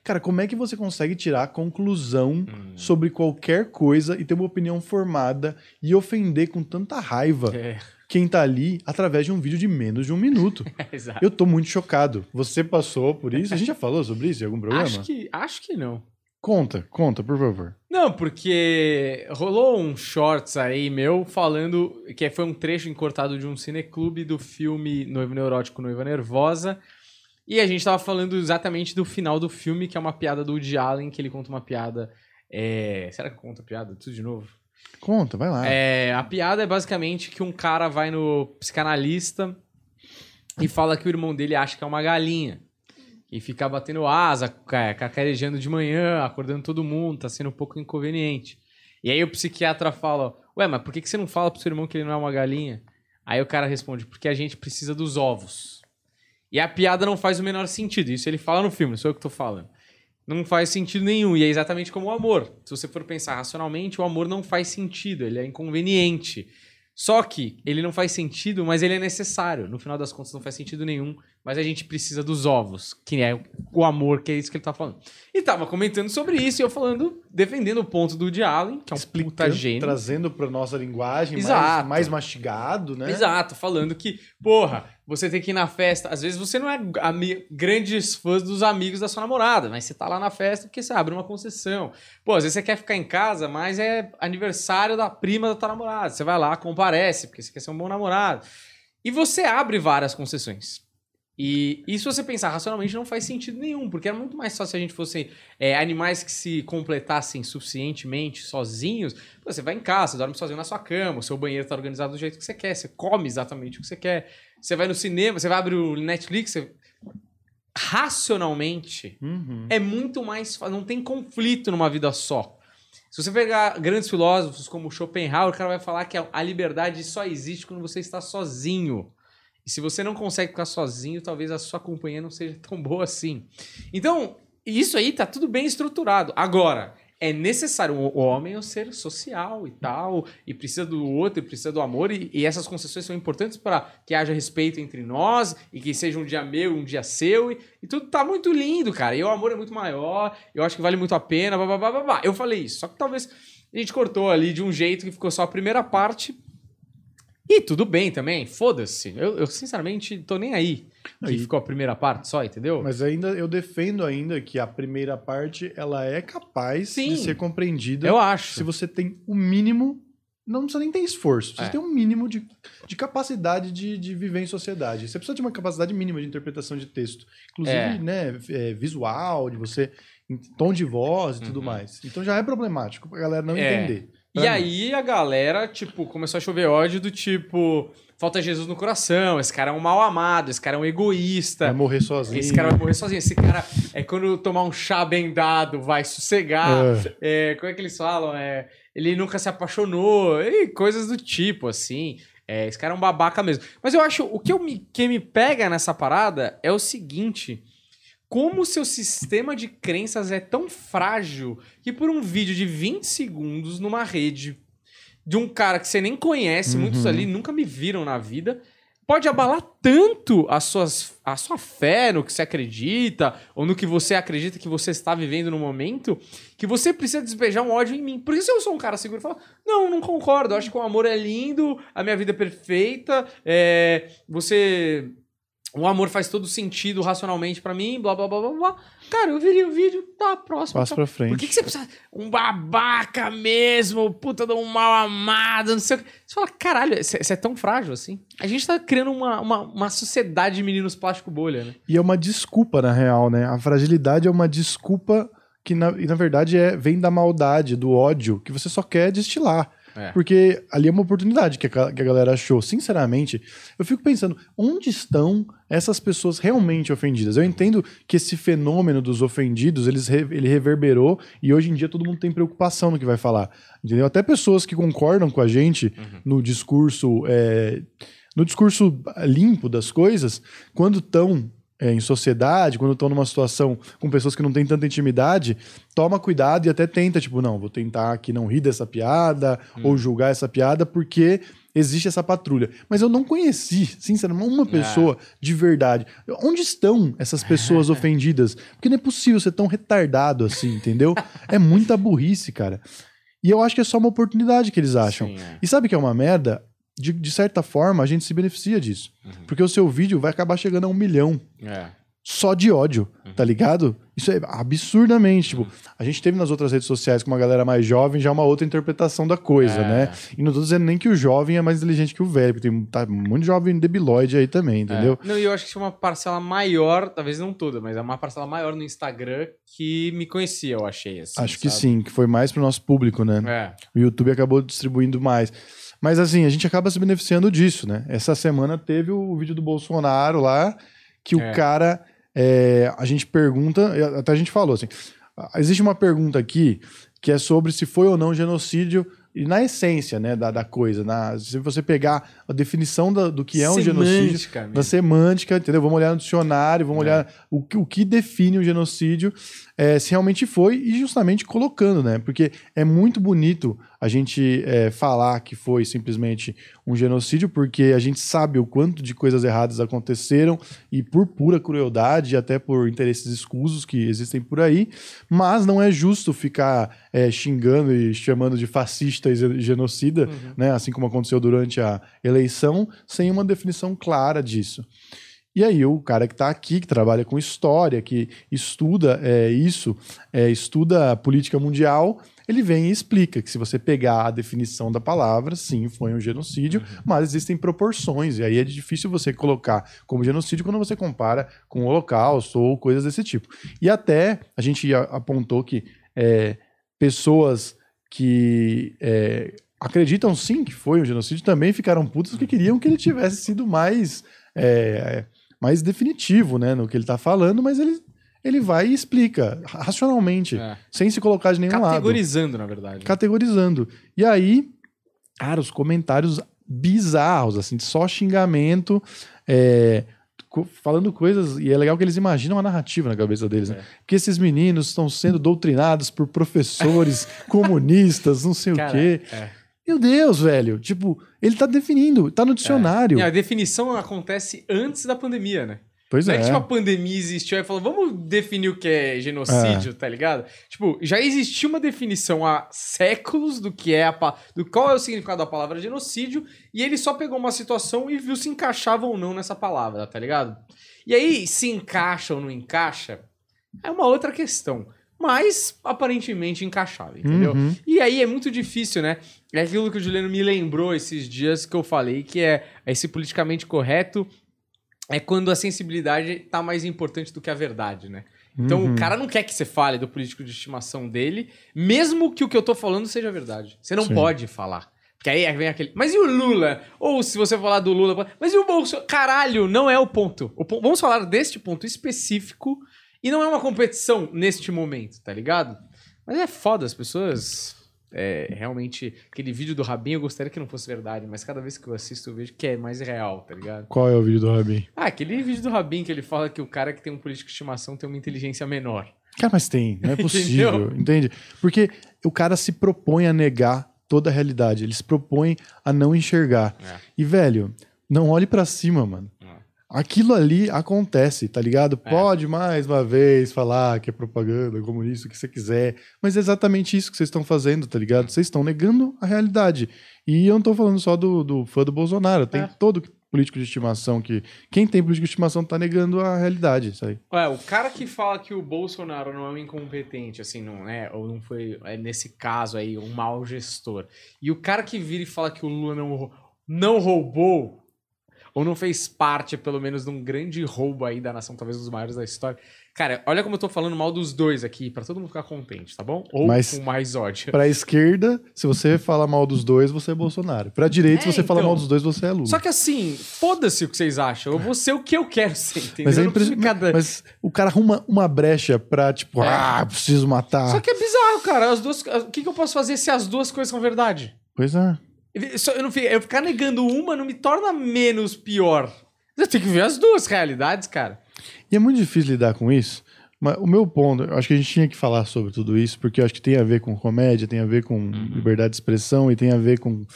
Cara, como é que você consegue tirar conclusão sobre qualquer coisa e ter uma opinião formada e ofender com tanta raiva
É,
quem tá ali através de um vídeo de menos de um minuto? (laughs)
exato.
Eu tô muito chocado. Você passou por isso? A gente já falou sobre isso em algum programa?
Acho que, acho que não.
Conta, conta, por favor.
Não, porque rolou um shorts aí meu falando que foi um trecho encortado de um cineclube do filme Noivo Neurótico, Noiva Nervosa. E a gente tava falando exatamente do final do filme, que é uma piada do Woody Allen, que ele conta uma piada. é, Será que conta piada? Tudo de novo?
Conta, vai lá.
É, a piada é basicamente que um cara vai no psicanalista e fala que o irmão dele acha que é uma galinha. E fica batendo asa, ca- cacarejando de manhã, acordando todo mundo, tá sendo um pouco inconveniente. E aí o psiquiatra fala: Ué, mas por que você não fala pro seu irmão que ele não é uma galinha? Aí o cara responde: Porque a gente precisa dos ovos. E a piada não faz o menor sentido. Isso ele fala no filme, não sou eu que tô falando. Não faz sentido nenhum. E é exatamente como o amor. Se você for pensar racionalmente, o amor não faz sentido, ele é inconveniente. Só que ele não faz sentido, mas ele é necessário. No final das contas, não faz sentido nenhum. Mas a gente precisa dos ovos, que é o amor, que é isso que ele tá falando. E tava comentando sobre isso, e eu falando, defendendo o ponto do Allen, que é um puta
Explicando,
gênio.
trazendo pra nossa linguagem mais, mais mastigado, né?
Exato, falando que, porra, você tem que ir na festa. Às vezes você não é grandes fãs dos amigos da sua namorada, mas você tá lá na festa porque você abre uma concessão. Pô, às vezes você quer ficar em casa, mas é aniversário da prima da tua namorada. Você vai lá, comparece, porque você quer ser um bom namorado. E você abre várias concessões. E, e se você pensar racionalmente, não faz sentido nenhum, porque era muito mais fácil se a gente fosse é, animais que se completassem suficientemente sozinhos. Você vai em casa, você dorme sozinho na sua cama, o seu banheiro tá organizado do jeito que você quer, você come exatamente o que você quer. Você vai no cinema, você vai abrir o Netflix, você... racionalmente
Uhum.
é muito mais fácil, não tem conflito numa vida só. Se você pegar grandes filósofos como Schopenhauer, o cara vai falar que a liberdade só existe quando você está sozinho. E se você não consegue ficar sozinho, talvez a sua companhia não seja tão boa assim. Então, isso aí tá tudo bem estruturado. Agora, é necessário. O homem é ser social e tal, e precisa do outro, e precisa do amor, e, e essas concessões são importantes para que haja respeito entre nós, e que seja um dia meu, um dia seu, e, e tudo tá muito lindo, cara. E o amor é muito maior, eu acho que vale muito a pena, blá, blá, blá, blá. Eu falei isso, só que talvez a gente cortou ali de um jeito que ficou só a primeira parte. E tudo bem também, foda-se. Eu, eu, sinceramente tô nem aí que
Aí-
ficou a primeira parte só, entendeu?
Mas ainda eu defendo ainda que a primeira parte ela é capaz
Sim.
de ser compreendida
eu acho.
se você tem o mínimo. Não precisa nem ter esforço. Você
É.
tem um mínimo de, de capacidade de, de viver em sociedade. Você precisa de uma capacidade mínima de interpretação de texto. Inclusive,
É.
né, é, visual, de você. tom de voz e tudo
Uhum.
mais. Então já é problemático pra galera não
É.
entender.
E
mim.
aí a galera, tipo, começou a chover ódio do tipo, falta Jesus no coração, esse cara é um mal amado, esse cara é um egoísta.
Vai morrer sozinho.
Esse cara vai morrer sozinho. Esse cara é quando tomar um chá bem dado, vai sossegar. É, como é que eles falam? É, ele nunca se apaixonou. E coisas do tipo, assim. É, esse cara é um babaca mesmo. Mas eu acho, o que, eu me, que me pega nessa parada é o seguinte. Como o seu sistema de crenças é tão frágil que por um vídeo de 20 segundos numa rede de um cara que você nem conhece,
Uhum.
muitos ali nunca me viram na vida, pode abalar tanto as suas, a sua fé no que você acredita, ou no que você acredita que você está vivendo no momento, que você precisa despejar um ódio em mim. Por isso eu sou um cara seguro e falo, não, não concordo, eu acho que o amor é lindo, a minha vida é perfeita, é, você... O amor faz todo sentido racionalmente pra mim, blá, blá, blá, blá, blá. Cara, eu viria o vídeo, tá, próximo.
Passa
tá.
pra frente.
Por que, que você precisa... Um babaca mesmo, puta de um mal amado, não sei o que. Você fala, caralho, você é tão frágil assim? A gente tá criando uma, uma, uma sociedade de meninos plástico bolha, né?
E é uma desculpa, na real, né? A fragilidade é uma desculpa que, na, na verdade, é, vem da maldade, do ódio, que você só quer destilar.
É.
Porque ali é uma oportunidade que a, que a galera achou. Sinceramente, eu fico pensando, onde estão essas pessoas realmente ofendidas? Eu entendo que esse fenômeno dos ofendidos, eles ele reverberou e hoje em dia todo mundo tem preocupação no que vai falar. Entendeu? Até pessoas que concordam com a gente no discurso. é, no discurso limpo das coisas, quando estão é, em sociedade, quando estão numa situação com pessoas que não têm tanta intimidade, toma cuidado e até tenta, tipo, não, vou tentar aqui não rir dessa piada ou julgar essa piada, porque existe essa patrulha. Mas eu não conheci, sinceramente, uma pessoa de verdade. Onde estão essas pessoas (laughs) ofendidas? Porque não é possível ser tão retardado assim, entendeu? É muita burrice, cara. E eu acho que é só uma oportunidade que eles acham.
Sim, é.
E sabe o que é uma merda? De, de certa forma, a gente se beneficia disso.
Uhum.
Porque o seu vídeo vai acabar chegando a um milhão
É.
só de ódio, tá ligado? Isso é absurdamente. Tipo, a gente teve nas outras redes sociais com uma galera mais jovem já uma outra interpretação da coisa,
É.
né? E não tô dizendo nem que o jovem é mais inteligente que o velho, porque tem tá, muito jovem debilóide aí também, entendeu?
É. Não, e eu acho que tinha uma parcela maior, talvez não toda, mas é uma parcela maior no Instagram que me conhecia, eu achei. Assim,
Acho que
sabe?
sim, que foi mais pro nosso público, né?
É.
O YouTube acabou distribuindo mais. Mas assim, a gente acaba se beneficiando disso, né? Essa semana teve o vídeo do Bolsonaro lá, que
É.
o cara. É, a gente pergunta, até a gente falou assim: existe uma pergunta aqui que é sobre se foi ou não genocídio, e na essência, né, da, da coisa. Na, se você pegar a definição da- do que é um genocídio,
Semântica mesmo.
da semântica, entendeu? Vamos olhar no dicionário, vamos
É.
olhar o, o que define o genocídio, é, se realmente foi, e justamente colocando, né? Porque é muito bonito a gente é, falar que foi simplesmente um genocídio, porque a gente sabe o quanto de coisas erradas aconteceram, e por pura crueldade, e até por interesses escusos que existem por aí, mas não é justo ficar é, xingando e chamando de fascista e ge- genocida, né? Assim como aconteceu durante a eleição, sem uma definição clara disso. E aí o cara que está aqui, que trabalha com história, que estuda é, isso, é, estuda política mundial, ele vem e explica que se você pegar a definição da palavra, sim, foi um genocídio, mas existem proporções, e aí é difícil você colocar como genocídio quando você compara com o holocausto ou coisas desse tipo. E até a gente apontou que é, pessoas que é, acreditam sim que foi um genocídio também ficaram putas porque queriam que ele tivesse sido mais, é, mais definitivo né, no que ele está falando, mas ele, ele vai e explica racionalmente,
É.
sem se colocar de nenhum lado
Categorizando, na verdade.
categorizando. E aí, cara, os comentários bizarros, assim, só xingamento, é, falando coisas, e é legal que eles imaginam a narrativa na cabeça deles, né?
É.
Que esses meninos estão sendo doutrinados por professores (laughs) comunistas, não sei
Cara,
o quê.
é.
Meu Deus, velho. Tipo, ele tá definindo, tá no dicionário.
E a definição acontece antes da pandemia, né?
Pois
Não é
é.
que tipo, a pandemia existiu e falou, vamos definir o que é genocídio, tá ligado? Tipo, já existia uma definição há séculos do que é a pa- do qual é o significado da palavra genocídio, e ele só pegou uma situação e viu se encaixava ou não nessa palavra, tá ligado? E aí, se encaixa ou não encaixa, é uma outra questão. Mas aparentemente encaixava, entendeu?
Uhum.
E aí é muito difícil, né? É aquilo que o Juliano me lembrou esses dias que eu falei, que é esse politicamente correto é quando a sensibilidade tá mais importante do que a verdade, né? Então
Uhum.
o cara não quer que você fale do político de estimação dele, mesmo que o que eu tô falando seja verdade. Você não
Sim.
pode falar. Porque aí vem aquele. Mas e o Lula? Ou se você falar do Lula. Mas e o Bolsonaro? Caralho, não é o ponto. O Vamos falar deste ponto específico e não é uma competição neste momento, tá ligado? Mas é foda, as pessoas. É, realmente, aquele vídeo do Rabinho eu gostaria que não fosse verdade, mas cada vez que eu assisto eu vejo que é mais real, tá ligado?
Qual é o vídeo do Rabin?
Ah, aquele vídeo do Rabin que ele fala que o cara que tem um político de estimação tem uma inteligência menor.
Cara, mas tem, não é (laughs) possível, entende? Porque o cara se propõe a negar toda a realidade, ele se propõe a não enxergar.
É.
E, velho, não olhe pra cima, mano.
É.
Aquilo ali acontece, tá ligado?
É.
Pode mais uma vez falar que é propaganda, comunista, o que você quiser, mas é exatamente isso que vocês estão fazendo, tá ligado? Vocês estão negando a realidade. E eu não tô falando só do, do fã do Bolsonaro, tem
É.
todo político de estimação que. Quem tem político de estimação tá negando a realidade, isso aí.
Ué, o cara que fala que o Bolsonaro não é um incompetente, assim, não é, ou não foi, é, nesse caso aí, um mau gestor. E o cara que vira e fala que o Lula não, não roubou, ou não fez parte, pelo menos, de um grande roubo aí da nação, talvez um dos maiores da história. Cara, olha como eu tô falando mal dos dois aqui, pra todo mundo ficar contente, tá bom? Ou
Mas-
com mais ódio.
Pra esquerda, se você fala mal dos dois, você é Bolsonaro. Pra direita, se
É,
você fala
então.
mal dos dois, você é Lula.
Só que assim, foda-se o que vocês acham. Eu vou ser o que eu quero ser, entendeu?
Mas, é impre-
ficar da-
mas o cara arruma uma brecha pra, tipo,
É.
ah, preciso matar.
Só que é bizarro, cara. As duas, o que, que eu posso fazer se as duas coisas são verdade?
Pois é.
Eu, não, fico- eu ficar negando uma não me torna menos pior. Eu tenho que ver as duas realidades, cara.
E é muito difícil lidar com isso. Mas o meu ponto, eu acho que a gente tinha que falar sobre tudo isso, porque eu acho que tem a ver com comédia, tem a ver com
Uhum.
liberdade de expressão e tem a ver com.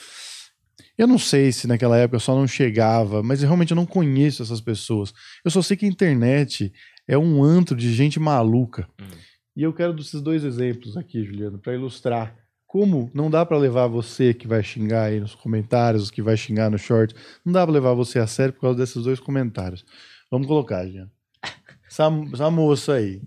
Eu não sei se naquela época só não chegava, mas eu realmente eu não conheço essas pessoas. Eu só sei que a internet é um antro de gente maluca.
Hum.
E eu quero desses dois exemplos aqui, Juliano, para ilustrar como não dá para levar você que vai xingar aí nos comentários, que vai xingar no short, não dá para levar você a sério por causa desses dois comentários. Vamos colocar, Juliano. (laughs) Essa, essa moça aí.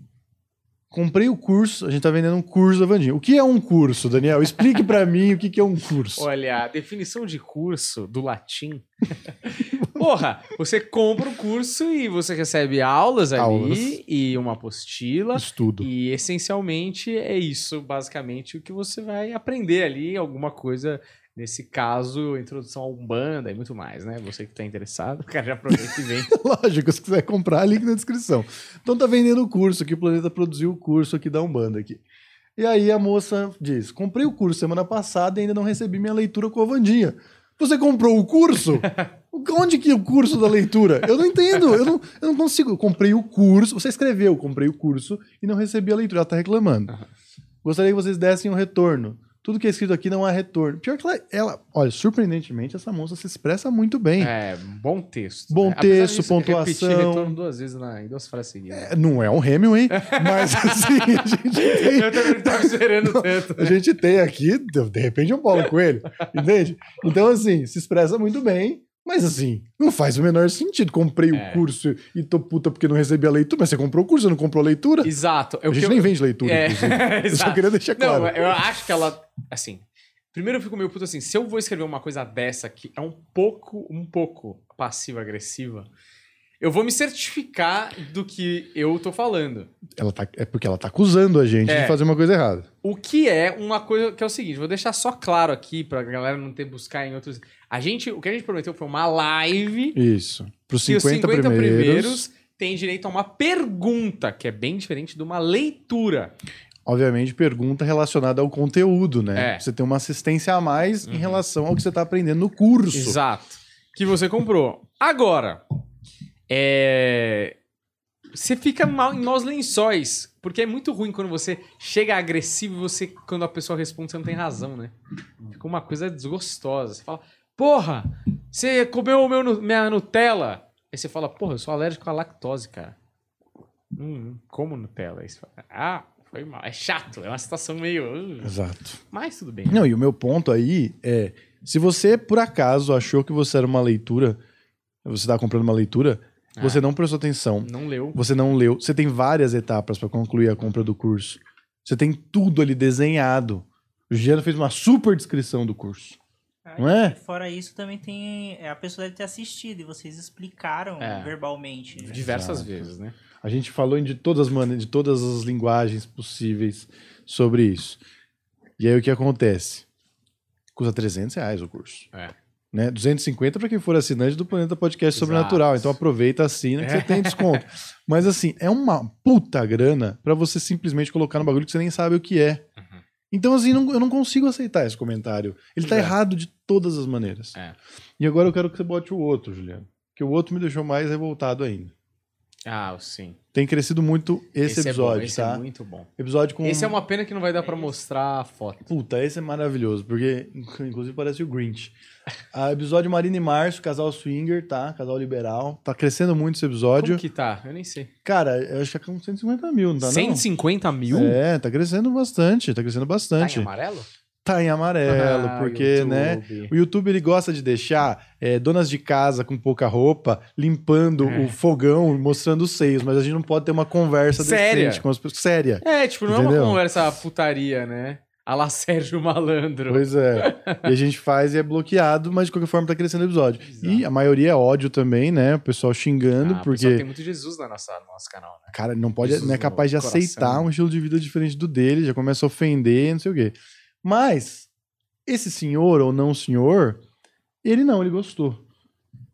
Comprei o curso, a gente tá vendendo um curso da Vandinha. O que é um curso, Daniel? Explique para (laughs) mim o que que é um curso.
Olha, a definição de curso do latim. (laughs) Porra, você compra o curso e você recebe aulas ali
Aulas.
e uma apostila.
Estudo.
E essencialmente é isso, basicamente, o que você vai aprender ali, alguma coisa, nesse caso, introdução à Umbanda e muito mais, né? Você que tá interessado, o cara já aproveita e vem. (laughs)
Lógico, se quiser comprar, link na descrição. Então tá vendendo o curso aqui, o Planeta produziu o curso aqui da Umbanda aqui. E aí a moça diz: comprei o curso semana passada e ainda não recebi minha leitura com a Vandinha. Você comprou o curso? (laughs) Onde que é o curso da leitura? Eu não entendo, eu não, eu não consigo. Eu comprei o curso, você escreveu, comprei o curso e não recebi a leitura. Ela tá reclamando. Gostaria que vocês dessem um retorno. Tudo que é escrito aqui não há retorno. Pior que ela, ela olha, surpreendentemente, essa moça se expressa muito bem.
É, bom texto.
Bom
né?
Texto,
de
pontuação.
Repetir retorno duas vezes na, em duas frases seguidas.
É, não é um Hemingway, mas (laughs) assim, a gente tem.
Eu também não tava esperando tanto.
A gente tem aqui, de de repente, um Paulo Coelho, entende? Então, assim, se expressa muito bem, mas assim, não faz o menor sentido. Comprei
É.
o curso e tô puta porque não recebi a leitura, mas você comprou o curso, não comprou a leitura?
Exato. É
a gente
eu-
nem vende leitura,
É.
Eu (laughs) só queria deixar claro.
Não, eu acho que ela. Assim. Primeiro eu fico meio puto assim, se eu vou escrever uma coisa dessa que é um pouco, um pouco passiva-agressiva, eu vou me certificar do que eu tô falando.
Ela tá, é porque ela tá acusando a gente
É.
de fazer uma coisa errada.
O que é uma coisa que é o seguinte, vou deixar só claro aqui pra galera não ter buscar em outros. A gente, o que a gente prometeu foi uma live
Isso.
Que os
50,
50
primeiros.
primeiros têm direito a uma pergunta, que é bem diferente de uma leitura.
Obviamente, pergunta relacionada ao conteúdo, né?
É.
Você tem uma assistência a mais em
Uhum.
relação ao que você tá aprendendo no curso.
Exato. Que você comprou. Agora, é... você fica mal, em maus lençóis. Porque é muito ruim quando você chega agressivo e você, quando a pessoa responde, você não tem razão, né? Fica uma coisa desgostosa. Você fala, porra, você comeu meu, minha Nutella. Aí você fala, porra, eu sou alérgico à lactose, cara. Hum, como Nutella? Aí você fala, ah, foi mal. É chato, é uma situação meio... uh,
Exato.
Mas tudo bem.
Não, e o meu ponto aí é: se você por acaso achou que você era uma leitura, você tá comprando uma leitura,
Ah.
você não prestou atenção,
Não leu.
você não leu, você tem várias etapas para concluir a compra do curso. Você tem tudo ali desenhado. O Giano fez uma super descrição do curso. Não é?
E Fora isso, também tem. é, A pessoa deve ter assistido e vocês explicaram
É.
verbalmente. né?
Diversas
Exato.
vezes, né?
A gente falou de todas as maneiras, de todas as linguagens possíveis sobre isso. E aí o que acontece? Custa 300 reais o curso.
É.
Né? 250 para quem for assinante do Planeta Podcast
Exato.
Sobrenatural. Então aproveita, assina que
É.
você tem desconto. (laughs) Mas assim, é uma puta grana para você simplesmente colocar no bagulho que você nem sabe o que é.
Uhum.
Então, assim, não- eu não consigo aceitar esse comentário. Ele tá
É.
errado de todas as maneiras.
É.
E agora eu quero que você bote o outro, Juliano. Que o outro me deixou mais revoltado ainda.
Ah, sim.
Tem crescido muito esse,
é bom,
episódio,
esse
tá?
é muito bom.
Episódio com.
Esse é uma pena que não vai dar pra mostrar a foto.
Puta, esse é maravilhoso, porque inclusive parece o Grinch. Ah, episódio Marina e Márcio, casal swinger, tá? Casal liberal. Tá crescendo muito esse episódio.
Como que tá? Eu nem sei.
Cara, eu acho que é com 150 mil, não tá
150
não?
mil?
É, tá crescendo bastante, tá crescendo
Tá
bastante.
em amarelo?
Tá em amarelo,
Ah,
porque,
YouTube.
né? O YouTube ele gosta de deixar é, donas de casa com pouca roupa limpando
É.
o fogão, mostrando os seios, mas a gente não pode ter uma conversa
Séria?
com as pessoas. Séria.
É, tipo, não é
Entendeu?
uma conversa putaria, né? A lá Sérgio Malandro.
Pois é. e a gente faz e é bloqueado, mas de qualquer forma tá crescendo o episódio. E a maioria é ódio também, né? O pessoal xingando,
Ah,
porque,
tem muito Jesus na nossa, no nosso canal, né?
cara, não pode,
Jesus
não é capaz de
coração.
aceitar um estilo de vida diferente do dele, já começa a ofender, não sei o quê. Mas esse senhor ou não senhor, ele não, ele gostou.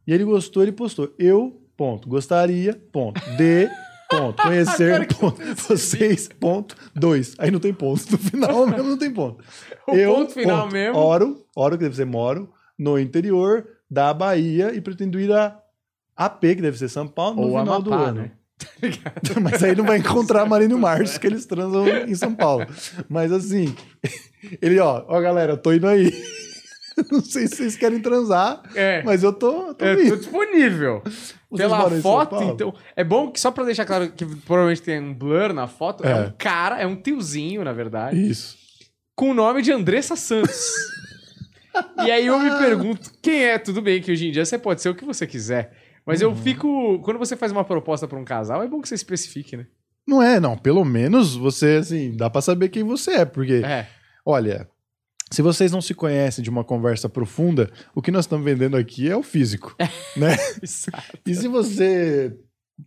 E ele gostou, ele postou. Eu, ponto. Gostaria, ponto. De, ponto. (laughs) Conhecer,
eu
ponto. Vocês, ponto. Dois. Aí não tem ponto. (laughs) No final (laughs) mesmo não tem ponto.
O ponto final mesmo.
Oro, oro, que deve ser moro, no interior da Bahia e pretendo ir a AP, que deve ser São Paulo, no
Ou
final do
Amapá,
ano.
né? (laughs)
Mas aí não vai encontrar Marino Márcio, que eles transam em São Paulo. Mas assim, (laughs) ele, ó, ó, galera, eu tô indo aí. (laughs) não sei se vocês querem transar,
É.
mas eu tô, tô
Eu
vivo.
tô disponível.
Vocês
Pela foto, então. É bom que, só pra deixar claro que provavelmente tem um blur na foto, é,
É.
um cara, é um tiozinho, na verdade,
Isso.
com o nome de Andressa Santos. e aí eu me pergunto, quem é? Tudo bem que hoje em dia você pode ser o que você quiser. Mas
Uhum.
eu fico. Quando você faz uma proposta pra um casal, é bom que você especifique, né?
Não é, não. Pelo menos você, assim, dá pra saber quem você é. Porque,
É.
olha, se vocês não se conhecem de uma conversa profunda, o que nós estamos vendendo aqui é o físico, né? (laughs)
Exato.
E se você...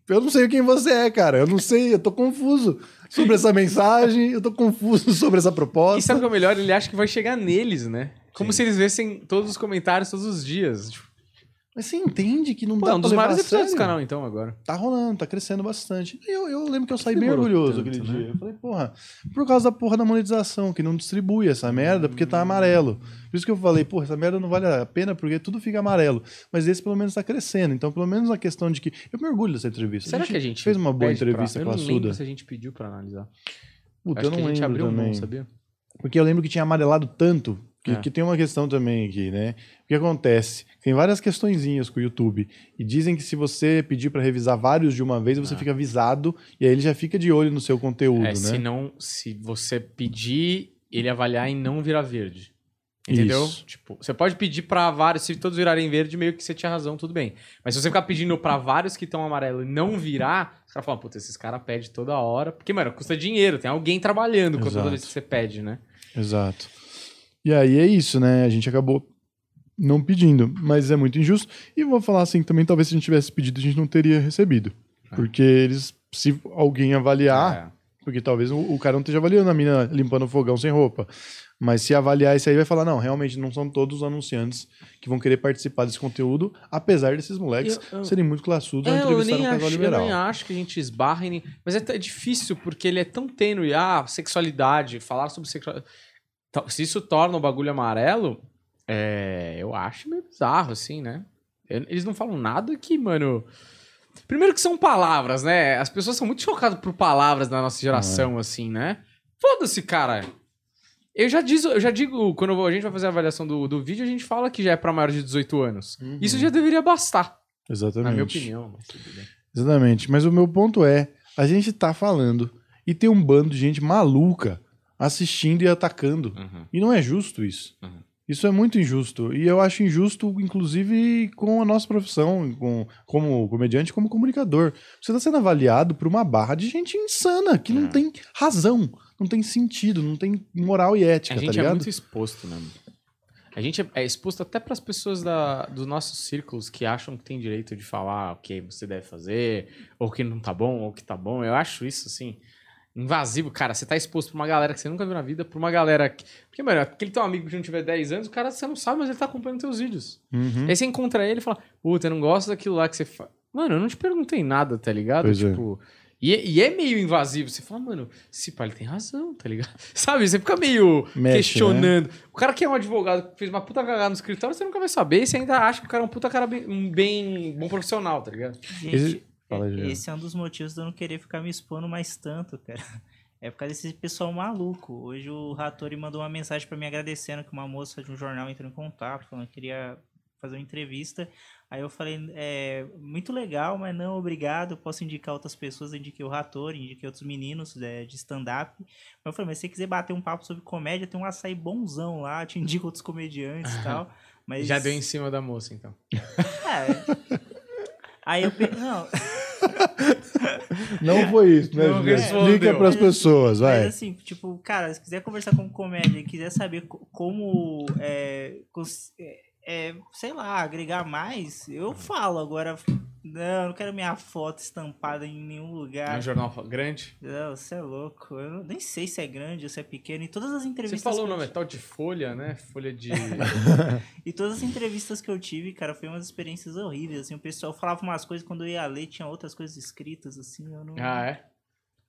Eu não sei quem você é, cara. Eu não sei, eu tô confuso sobre essa mensagem, eu tô confuso (laughs) sobre essa
E
proposta.
sabe o que é o melhor? Ele acha que vai chegar neles, né? Como
Sim.
se eles vissem todos os comentários todos os dias. Tipo,
Mas você entende que não
pô,
dá
é um
pra
dos maiores
a
episódios do canal, então, agora.
Tá rolando, tá crescendo bastante. Eu, eu lembro que eu saí bem orgulhoso
tanto,
aquele
né?
dia. Eu falei, porra, por causa da porra da monetização, que não distribui essa merda porque tá amarelo. Por isso que eu falei, porra, essa merda não vale a pena porque tudo fica amarelo. Mas esse pelo menos tá crescendo. Então, pelo menos a questão de que. Eu me orgulho dessa entrevista.
Será que a gente
fez uma boa
pra-
entrevista
Eu
com a
não lembro
Suda?
se a gente pediu pra analisar.
Puta,
Acho
eu não
que a gente abriu
também.
mão, sabia?
Porque eu lembro que tinha amarelado tanto. Que,
É.
que tem uma questão também aqui, né? O que acontece? Tem várias questõezinhas com o YouTube. E dizem que se você pedir pra revisar vários de uma vez, você
Ah.
fica avisado. E aí ele já fica de olho no seu conteúdo,
É,
né?
se não, se você pedir, ele avaliar e não virar verde. Entendeu?
Isso.
Tipo, você pode pedir pra vários, se todos virarem verde, meio que você tinha razão, tudo bem. Mas se você ficar pedindo pra vários que estão amarelo e não virar, os caras falam, puta, esses caras pedem toda hora. Porque, mano, custa dinheiro, tem alguém trabalhando com toda
Exato.
vez que você pede, né?
Exato. E aí é isso, né? A gente acabou não pedindo, mas é muito injusto. E vou falar assim também, talvez se a gente tivesse pedido, a gente não teria recebido. Porque eles, se alguém avaliar,
É.
porque talvez o, o cara não esteja avaliando a mina limpando o fogão sem roupa. Mas se avaliar isso aí, vai falar, não, realmente não são todos os anunciantes que vão querer participar desse conteúdo, apesar desses moleques
Eu- eu-
serem muito classudos ao
É, eu
entrevistar
nem,
um casal
acho, eu
liberal.
nem acho que a gente esbarra em... Mas é, é difícil, porque ele é tão tênue. Ah, sexualidade, falar sobre sexualidade... Então, Se isso torna o bagulho amarelo, é, eu acho meio bizarro, assim, né? Eles não falam nada que, mano... Primeiro que são palavras, né? As pessoas são muito chocadas por palavras na nossa geração, assim, né? Foda-se, cara. Eu já, diz, eu já digo, quando a gente vai fazer a avaliação do, do vídeo, a gente fala que já é pra maiores de 18 anos.
Uhum.
Isso já deveria bastar,
Exatamente.
na minha opinião. Mas tudo bem.
Exatamente. Mas o meu ponto é: a gente tá falando e tem um bando de gente maluca assistindo e atacando.
Uhum.
E não é justo isso.
Uhum.
Isso é muito injusto. E eu acho injusto, inclusive, com a nossa profissão, com, como comediante, como comunicador. Você está sendo avaliado por uma barra de gente insana, que não
É.
tem razão, não tem sentido, não tem moral e ética,
A gente
tá
é muito exposto, né? A gente é- é exposto até para as pessoas da, dos nossos círculos que acham que tem direito de falar o que você deve fazer, ou que não tá bom, ou que tá bom. Eu acho isso, assim, invasivo. Cara, você tá exposto pra uma galera que você nunca viu na vida, pra uma galera que... Porque, mano, aquele teu amigo que não tiver 10 anos, o cara, você não sabe, mas ele tá acompanhando teus vídeos.
Uhum.
Aí você encontra ele e fala, puta, eu não gosto daquilo lá que você faz. Mano, eu não te perguntei nada, tá ligado?
Pois é.
tipo. E, é- e é meio invasivo. Você fala, mano, esse pai ele tem razão, tá ligado? (laughs) Sabe? Você fica meio
Mexe,
questionando. O cara que é um advogado que fez uma puta cagada no escritório, você nunca vai saber. E você ainda acha que o cara é um puta cara bem, um bem bom profissional, tá ligado?
Gente,
Esse-
é-
Fala Jean.
esse é um dos motivos de eu não querer ficar me expondo mais tanto, cara. (laughs) É por causa desse pessoal maluco. Hoje o Ratori mandou uma mensagem pra mim agradecendo que uma moça de um jornal entrou em contato, falando que queria fazer uma entrevista. Aí eu falei, é, muito legal, mas não, obrigado. Posso indicar outras pessoas, eu indiquei o Ratori, indiquei outros meninos é, de stand-up. Mas eu falei, mas se você quiser bater um papo sobre comédia, tem um açaí bonzão lá, te indico outros comediantes e (laughs) tal. Mas...
Já deu em cima da moça, então.
É. Aí eu pe... Não, (laughs) (laughs)
Não foi isso, né,
respondeu.
Explica pras pessoas, vai.
Mas assim, tipo, cara, se quiser conversar com comédia e quiser saber co- como, é, cons- é, é, sei lá, agregar mais, eu falo. Agora, não, eu não quero minha foto estampada em nenhum
É
lugar.
um jornal grande.
Não, você é louco. Eu não- nem sei se é grande ou se é pequeno. E todas as
Você
entrevistas.
falou o nome é tal de folha, né? Folha de. (laughs)
E todas as entrevistas que eu tive, cara, foi umas experiências horríveis. Assim, o pessoal falava umas coisas quando eu ia ler, tinha outras coisas escritas, assim, eu não.
ah, é?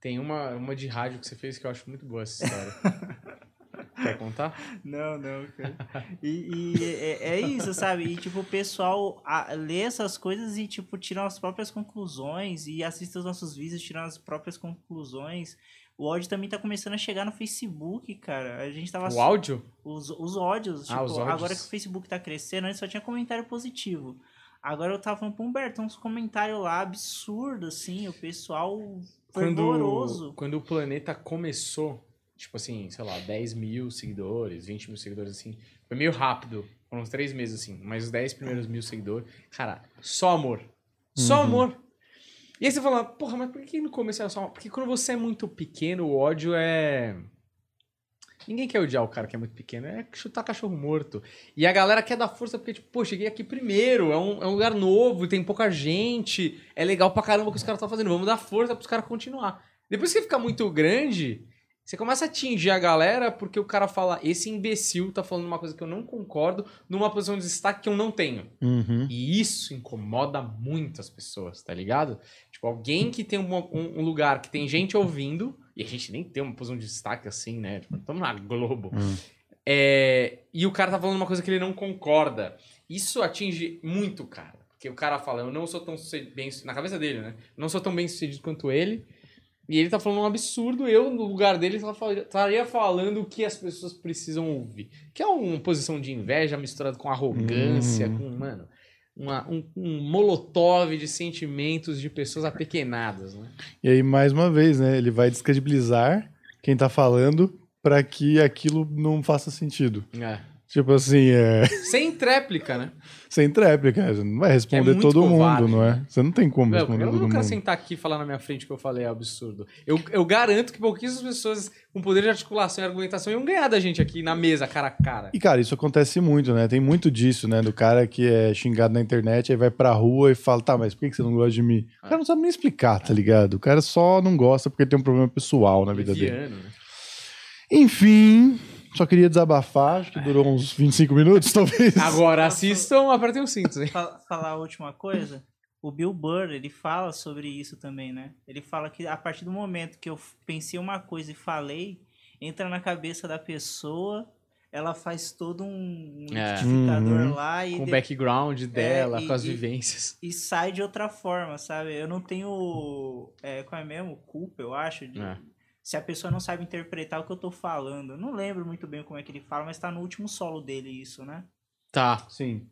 Tem uma, uma de rádio que você fez que eu acho muito boa essa história. (laughs) Quer contar? (laughs)
Não, não, cara. E, e é, é isso, sabe? E, tipo, o pessoal a- lê essas coisas e, tipo, tira as próprias conclusões e assiste os nossos vídeos tirando as próprias conclusões. O ódio também tá começando a chegar no Facebook, cara. A gente tava.
O áudio?
Os, os ódios, tipo,
Ah, os ódios.
agora que o Facebook tá crescendo, antes só tinha comentário positivo. Agora eu tava falando pro Humberto, uns comentários lá absurdos, assim, o pessoal fervoroso.
Quando, quando o planeta começou, tipo assim, sei lá, 10 mil seguidores, 20 mil seguidores, assim, foi meio rápido. Foram uns três meses, assim. Mas os 10 primeiros mil seguidores, cara, só amor. Só
Uhum.
amor. E aí você fala, porra, mas por que no começo era só amor? Porque quando você é muito pequeno, o ódio é. Ninguém quer odiar o cara que é muito pequeno, é chutar cachorro morto. E a galera quer dar força porque, tipo, pô, cheguei aqui primeiro, é um, é um lugar novo, tem pouca gente, é legal pra caramba o que os caras estão fazendo, vamos dar força pros caras continuar. Depois que fica muito grande, você começa a atingir a galera porque o cara fala, esse imbecil tá falando uma coisa que eu não concordo, numa posição de destaque que eu não tenho.
Uhum.
E isso incomoda muito as pessoas, tá ligado? Tipo, alguém que tem uma- um, um lugar que tem gente ouvindo, e a gente nem tem uma posição de destaque assim, né? Tipo, estamos na Globo.
Hum.
É, e o cara tá falando uma coisa que ele não concorda. Isso atinge muito o cara. Porque o cara fala, eu não sou tão bem na cabeça dele, né? Não sou tão bem sucedido quanto ele. E ele tá falando um absurdo, eu, no lugar dele, estaria falando o que as pessoas precisam ouvir. Que é uma posição de inveja misturada com arrogância,
Hum.
com, mano, uma- um, um molotov de sentimentos de pessoas apequenadas, né?
E aí, mais uma vez, né? Ele vai descredibilizar quem tá falando pra que aquilo não faça sentido.
É.
Tipo assim, é...
Sem tréplica, né?
sem tréplica, você não vai responder
muito
todo
covarde,
mundo, não é? Você não tem como responder
eu
todo
não quero
mundo.
sentar aqui e falar na minha frente o que eu falei é absurdo. Eu, eu garanto que pouquíssimas pessoas com poder de articulação e argumentação iam ganhar da gente aqui na mesa, cara a cara.
E, cara, isso acontece muito, né? Tem muito disso, né? Do cara que é xingado na internet, aí vai pra rua e fala, tá, mas por que você não gosta de mim? O cara não sabe nem explicar, tá ligado? O cara só não gosta porque tem um problema pessoal na vida dele.
Leviano, né?
Enfim, só queria desabafar, acho que durou uns 25 minutos, (laughs) talvez.
Agora assistam, apertem os cintos, hein?
Fa- falar a última coisa. O Bill Burr, ele fala sobre isso também, né? Ele fala que a partir do momento que eu pensei uma coisa e falei, entra na cabeça da pessoa, ela faz todo um
É.
liquidificador
Uhum.
lá e,
Com o
de-
background dela,
e-
com as
e-
vivências.
e sai de outra forma, sabe? Eu não tenho. É, qual é mesmo? Culpa, eu acho. de-
É.
Se a pessoa não sabe interpretar o que eu tô falando. Eu não lembro muito bem como é que ele fala, mas tá no último solo dele isso, né?
Tá.
Sim.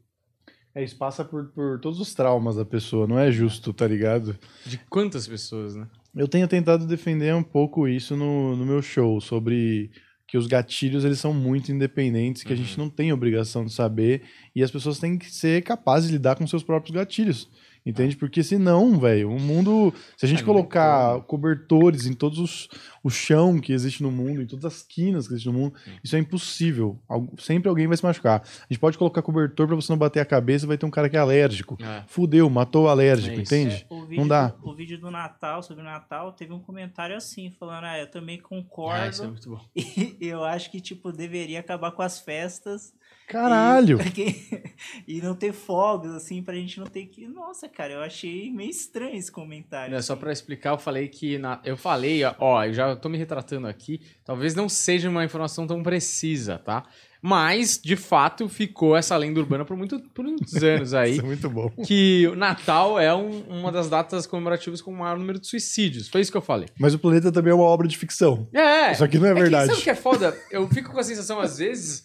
É, isso passa por, por todos os traumas da pessoa, não é justo, tá ligado?
De quantas pessoas, né?
Eu tenho tentado defender um pouco isso no, no meu show, sobre que os gatilhos eles são muito independentes, que a gente não tem obrigação de saber, e as pessoas têm que ser capazes de lidar com seus próprios gatilhos. Entende? Porque senão, velho, o mundo. Se a gente
É, não
colocar
como.
cobertores em todos os. o chão que existe no mundo, em todas as quinas que existe no mundo, isso é impossível. Algu- Sempre alguém vai se machucar. A gente pode colocar cobertor pra você não bater a cabeça, vai ter um cara que é alérgico.
É.
Fudeu, matou o alérgico,
É
entende?
É, o vídeo
dá.
Do, o vídeo do Natal, sobre o Natal, teve um comentário assim, falando, ah, eu também
Ah,
concordo.
isso é muito bom. (laughs)
E eu acho que, tipo, deveria acabar com as festas.
Caralho!
E, (laughs) quem- e não ter fogos, assim, pra gente não ter que. Nossa, cara, eu achei meio estranho esse comentário.
É, só
assim.
pra explicar, eu falei que. na- eu falei, ó, eu já tô me retratando aqui. Talvez não seja uma informação tão precisa, tá? Mas, de fato, ficou essa lenda urbana por, muito, por muitos (laughs) anos aí.
Isso é muito bom.
que o Natal é um- uma das datas comemorativas com o maior número de suicídios. Foi isso que eu falei.
Mas o planeta também é uma obra de ficção.
É.
Isso aqui não é
que,
verdade.
sabe o que é foda? Eu fico com a sensação, às vezes,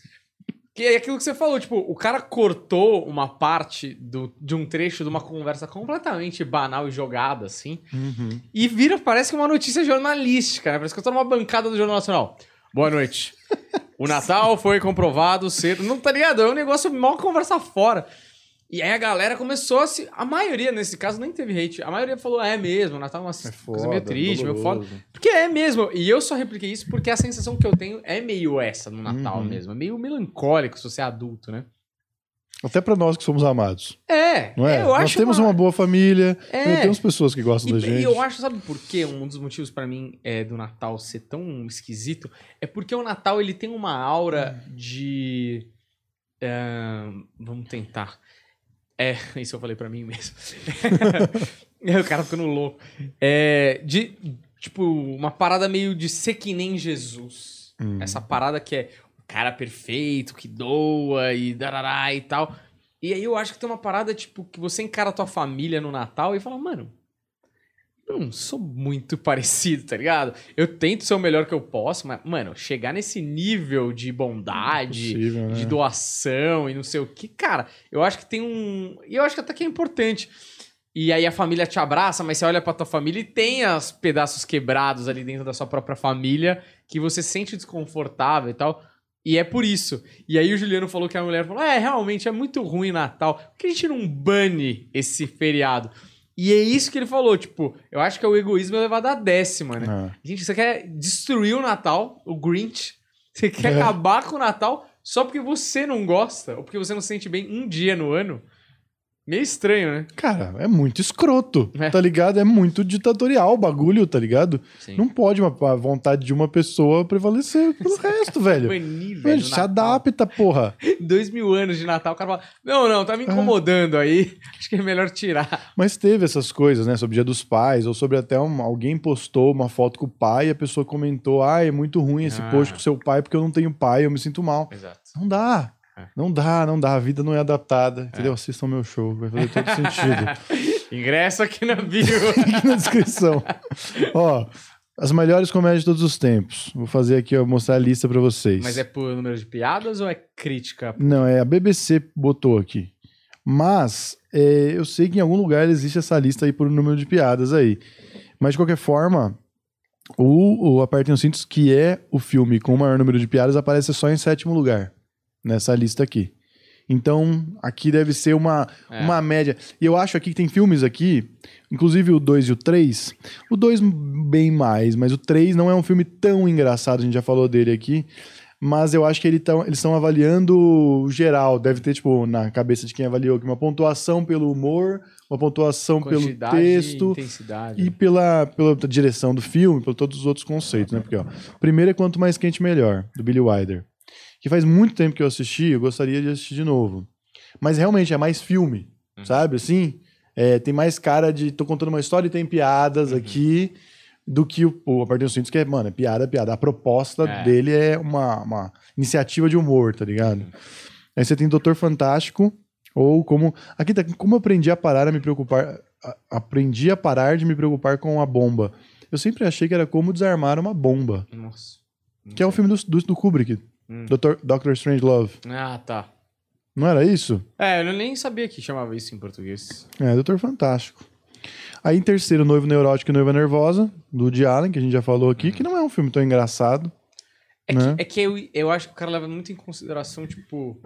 que é aquilo que você falou. Tipo, o cara cortou uma parte do, de um trecho de uma conversa completamente banal e jogada, assim.
Uhum.
E vira, parece que uma notícia jornalística, né? Parece que eu tô numa bancada do Jornal Nacional. Boa noite. O Natal foi comprovado cedo. Não tá ligado? É um negócio mal conversa fora. E aí a galera começou a se. A maioria, nesse caso, nem teve hate. A maioria falou: é mesmo, o Natal é uma
É
coisa meio triste, meio foda. Porque é mesmo. E eu só repliquei isso porque a sensação que eu tenho é meio essa no Natal
Uhum.
mesmo. É meio melancólico se você é adulto, né?
Até pra nós que somos amados.
É.
Não é?
Eu
nós
acho
temos uma... boa família,
É.
temos pessoas que gostam da
E,
gente.
e eu acho, sabe por quê? Um dos motivos pra mim é do Natal ser tão esquisito é porque o Natal ele tem uma aura de é, vamos tentar. É, (laughs) isso eu falei pra mim mesmo. (laughs) o cara ficando louco. É, de tipo uma parada meio de ser que nem Jesus.
Hum.
Essa parada que é o cara perfeito, que doa e darará e tal. E aí eu acho que tem uma parada, tipo, que você encara a tua família no Natal e fala, mano, não sou muito (laughs) parecido, tá ligado? Eu tento ser o melhor que eu posso, mas, mano, chegar nesse nível de bondade,
Impossível, né?
de doação e não sei o que, cara, eu acho que tem um. E eu acho que até que é importante. E aí a família te abraça, mas você olha pra tua família e tem os pedaços quebrados ali dentro da sua própria família que você sente desconfortável e tal. E é por isso. E aí o Juliano falou que a mulher falou: é, realmente é muito ruim Natal. Por que a gente não bane esse feriado? E é isso que ele falou, tipo, eu acho que é o egoísmo elevado à décima, né?
Ah.
Gente, você quer destruir o Natal, o Grinch, você quer
É.
acabar com o Natal só porque você não gosta, ou porque você não se sente bem um dia no ano. Meio estranho, né?
Cara, é muito escroto,
É.
tá ligado? É muito ditatorial o bagulho, tá ligado?
Sim.
Não pode uma, a vontade de uma pessoa prevalecer pelo (laughs) resto, velho.
Banir, velho,
Velho,
o
se
Natal.
adapta, porra. (laughs)
Dois mil anos de Natal, o cara fala, não, não, tá me incomodando aí, (laughs) acho que é melhor tirar.
Mas teve essas coisas, né? Sobre o Dia dos Pais, ou sobre até um, alguém postou uma foto com o pai e a pessoa comentou: ah, é muito ruim esse
Ah.
post com seu pai porque eu não tenho pai, eu me sinto mal.
Exato.
Não dá.
É.
Não dá, não dá. A vida não é adaptada. Entendeu? Assistam meu show, vai fazer todo sentido. (laughs)
Ingresso aqui na bio. (laughs)
Aqui na descrição. Ó, as melhores comédias de todos os tempos. Vou fazer aqui, ó, mostrar a lista pra vocês.
Mas é por número de piadas ou é crítica?
Não, é a BBC botou aqui. Mas é, eu sei que em algum lugar existe essa lista aí por número de piadas aí. Mas de qualquer forma, o, o Apertem os Cintos, que é o filme com o maior número de piadas, aparece só em sétimo lugar nessa lista aqui. Então, aqui deve ser uma,
É.
uma média. E eu acho aqui que tem filmes aqui, inclusive o 2 e o 3. O 2 bem mais, mas o 3 não é um filme tão engraçado, a gente já falou dele aqui. Mas eu acho que ele tão, eles estão avaliando o geral. Deve ter, tipo, na cabeça de quem avaliou aqui, uma pontuação pelo humor, uma pontuação pelo
Quantidade e
texto
intensidade.
e pela, pela direção do filme, por todos os outros conceitos, né? Porque, ó, primeiro é Quanto Mais Quente Melhor, do Billy Wilder. Que faz muito tempo que eu assisti, eu gostaria de assistir de novo. Mas realmente é mais filme,
Uhum.
sabe? Assim, é, tem mais cara de. tô contando uma história e tem piadas
Uhum.
aqui do que o, o os Cintos, que é, mano, é piada, é piada. A proposta
É.
dele é uma, uma iniciativa de humor, tá ligado?
Uhum.
Aí você tem Doutor Fantástico, ou como. Aqui tá, como eu aprendi a parar a me preocupar. a- aprendi a parar de me preocupar com a bomba. Eu sempre achei que era como desarmar uma bomba.
Nossa.
Que é o filme do, do, do Kubrick,
Hum.
Dr. Doctor Strange Love.
Ah, tá.
Não era isso?
É, eu nem sabia que chamava isso em português.
É, Doutor Fantástico. Aí em terceiro, Noivo Neurótico e Noiva Nervosa, do Woody Allen, que a gente já falou aqui, que não é um filme tão engraçado.
É
Né?
que, é que eu, eu acho que o cara leva muito em consideração, tipo,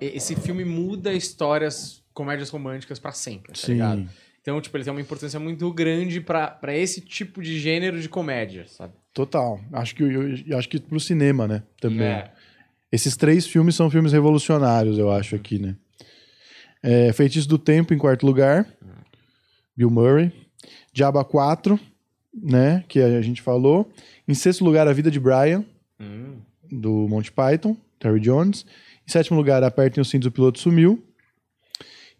esse filme muda histórias, comédias românticas pra sempre, tá ligado? Então, tipo, ele tem uma importância muito grande pra esse tipo de gênero de comédia, sabe?
total. Acho que, eu, eu acho que pro cinema, né? Também.
É.
Esses três filmes são filmes revolucionários, eu acho, aqui, né? É, Feitiço do Tempo, em quarto lugar. Bill Murray. Diaba 4, né? Que a gente falou. Em sexto lugar, A Vida de Brian,
Hum.
do Monty Python, Terry Jones. Em sétimo lugar, Apertem os Cintos, o Piloto Sumiu.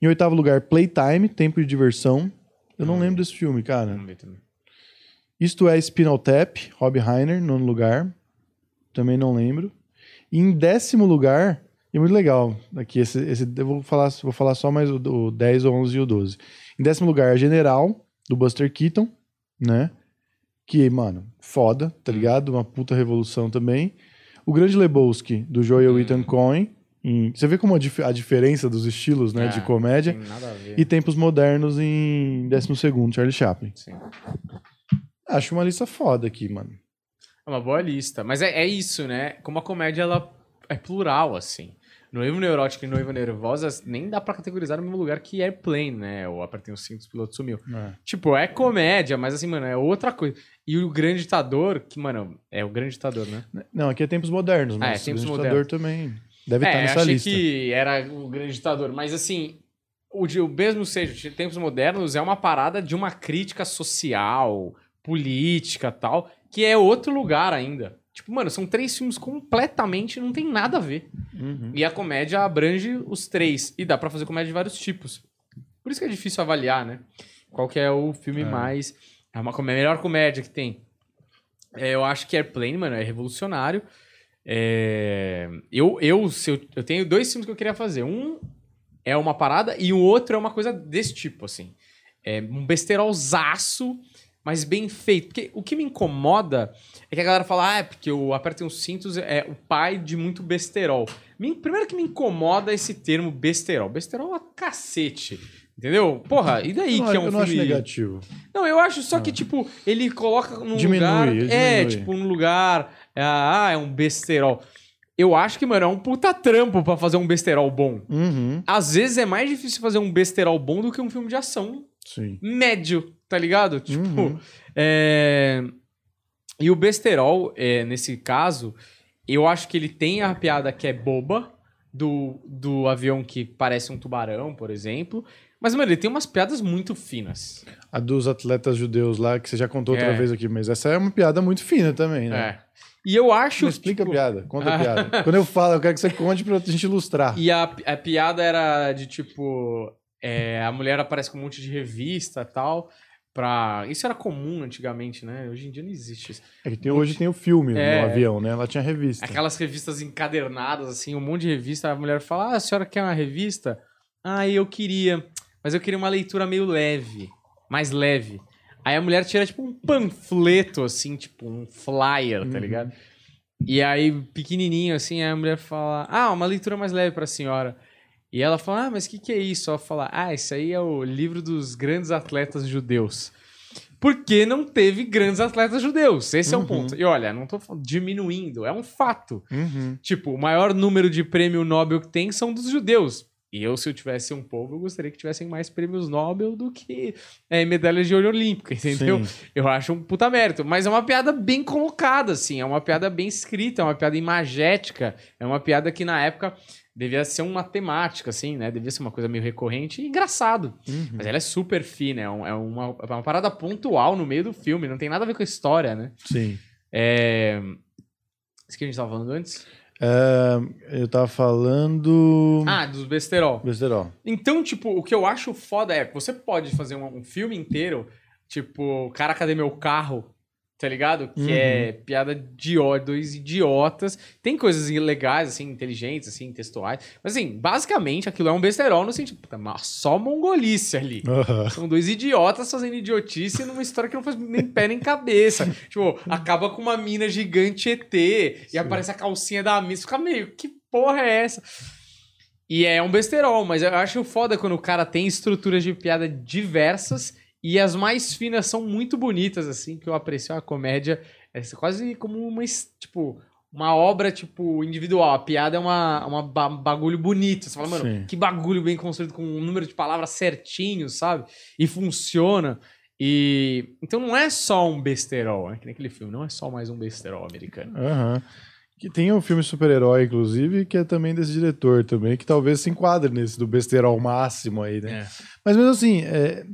Em oitavo lugar, Playtime, Tempo de Diversão. Eu não
Hum.
lembro desse filme, cara.
Vamos ver também.
Isto é Spinal Tap, Rob Reiner, nono lugar. Também não lembro. E em décimo lugar, e muito legal, aqui esse, esse eu vou falar, vou falar só mais o, o 10, o 11 e o 12. Em décimo lugar, General, do Buster Keaton, né? Que, mano, foda, tá ligado? Uma puta revolução também. O Grande Lebowski, do Joel
Hum.
Ethan Cohen. Em- você vê como a, dif- a diferença dos estilos, né,
É,
de comédia.
Tem.
E Tempos Modernos em décimo segundo, Charlie Chaplin.
Sim.
Acho uma lista foda aqui, mano.
É uma boa lista. Mas é, é isso, né? Como a comédia, ela é plural, assim. Noivo Neurótico e Noiva Nervosa nem dá pra categorizar no mesmo lugar que Airplane, né? Ou Apertei os Cintos, o Piloto Sumiu. Tipo, é comédia, mas assim, mano, é outra coisa. E o Grande Ditador, que, mano, é o Grande Ditador, né?
Não, aqui é Tempos Modernos, mas
é, Tempos
o Ditador também deve estar
é,
nessa
achei
lista.
que era o Grande Ditador. Mas assim, o, o mesmo seja, Tempos Modernos é uma parada de uma crítica social, política tal, que é outro lugar ainda. Tipo, mano, são três filmes completamente não tem nada a ver.
Uhum.
E a comédia abrange os três. E dá pra fazer comédia de vários tipos. Por isso que é difícil avaliar, né? Qual que é o filme
É.
mais... É uma comé- melhor comédia que tem. É, eu acho que Airplane, mano, é revolucionário. É, eu, eu, eu, eu tenho dois filmes que eu queria fazer. Um é uma parada e o outro é uma coisa desse tipo, assim. É um besterolzaço mas bem feito. Porque o que me incomoda é que a galera fala, ah, é porque o Apertem os Cintos é o pai de muito besterol. Me- primeiro que me incomoda esse termo besterol. Besterol é cacete. Entendeu? Porra, e daí
não,
que é um
eu não acho
filme...
negativo.
Não, eu acho só que, tipo, ele coloca num
Diminui,
lugar.
ele
É,
diminui.
tipo, num lugar. Ah, é um besterol. Eu acho que, mano, é um puta trampo pra fazer um besterol bom.
Uhum,
Às vezes é mais difícil fazer um besterol bom do que um filme de ação
sim.
médio, tá ligado? Tipo.
Uhum.
é, E o besterol, é, nesse caso, eu acho que ele tem a piada que é boba. Do, do avião que parece um tubarão, por exemplo. Mas, mano, ele tem umas piadas muito finas.
A dos atletas judeus lá, que você já contou outra
É.
vez aqui, mas essa é uma piada muito fina também, né?
É. E eu acho.
Me explica
tipo,
a piada, conta a piada. Quando eu falo, eu quero que você conte pra gente ilustrar.
E a, a piada era de tipo. é, a mulher aparece com um monte de revista e tal. Pra... Isso era comum antigamente, né? Hoje em dia não existe isso.
É que tem, hoje tem o filme
É.
no avião, né? Ela tinha revista.
Aquelas revistas encadernadas, assim, um monte de revista. A mulher fala: Ah, a senhora quer uma revista? Ah, eu queria. Mas eu queria uma leitura meio leve. Mais leve. Aí a mulher tira, tipo, um panfleto, assim, tipo, um flyer, tá
Uhum.
ligado? E aí, pequenininho, assim, a mulher fala: Ah, uma leitura mais leve pra senhora. E ela fala: Ah, mas o que, que é isso? Ela fala: Ah, isso aí é o livro dos grandes atletas judeus. Porque não teve grandes atletas judeus. Esse é
Uhum.
o ponto. E olha, não tô falando- diminuindo, é um fato.
Uhum.
Tipo, o maior número de prêmio Nobel que tem são dos judeus. E eu, se eu tivesse um povo, eu gostaria que tivessem mais prêmios Nobel do que é, medalhas de ouro olímpica, (laughs) entendeu?
Sim.
Eu acho um puta mérito. Mas é uma piada bem colocada, assim. É uma piada bem escrita, é uma piada imagética. É uma piada que, na época, devia ser uma temática, assim, né? Devia ser uma coisa meio recorrente e engraçado.
Uhum.
Mas ela é super fina, é, um- é uma, é uma parada pontual no meio do filme. Não tem nada a ver com a história, né?
Sim.
É... Isso que a gente tava falando antes?
É, eu tava falando.
Ah, dos besterol.
Besterol.
Então, tipo, o que eu acho foda é que você pode fazer um, um filme inteiro, tipo, Cara, cadê meu carro? Tá ligado? Que
Uhum.
é piada de ó- dois idiotas. Tem coisas legais, assim, inteligentes, assim, textuais. Mas, assim, basicamente aquilo é um besterol no sentido, puta, só mongolice ali.
Aham.
São dois idiotas fazendo idiotice numa história que não faz nem pé nem cabeça. (laughs) tipo, acaba com uma mina gigante ET e aparece a calcinha da mina. Fica meio, que porra é essa? E é um besterol, mas eu acho foda quando o cara tem estruturas de piada diversas e as mais finas são muito bonitas, assim, que eu aprecio a comédia. É quase como uma, tipo, uma obra, tipo, individual. A piada é uma, uma ba- bagulho bonito. Você fala, mano,
Sim.
que bagulho bem construído, com um número de palavras certinho, sabe? E funciona. E então não é só um besterol, né? Que nem aquele filme, não é só mais um besterol americano.
Aham. Que tem um filme super-herói, inclusive, que é também desse diretor também, que talvez se enquadre nesse do besterol máximo aí, né?
É.
Mas mesmo assim, é,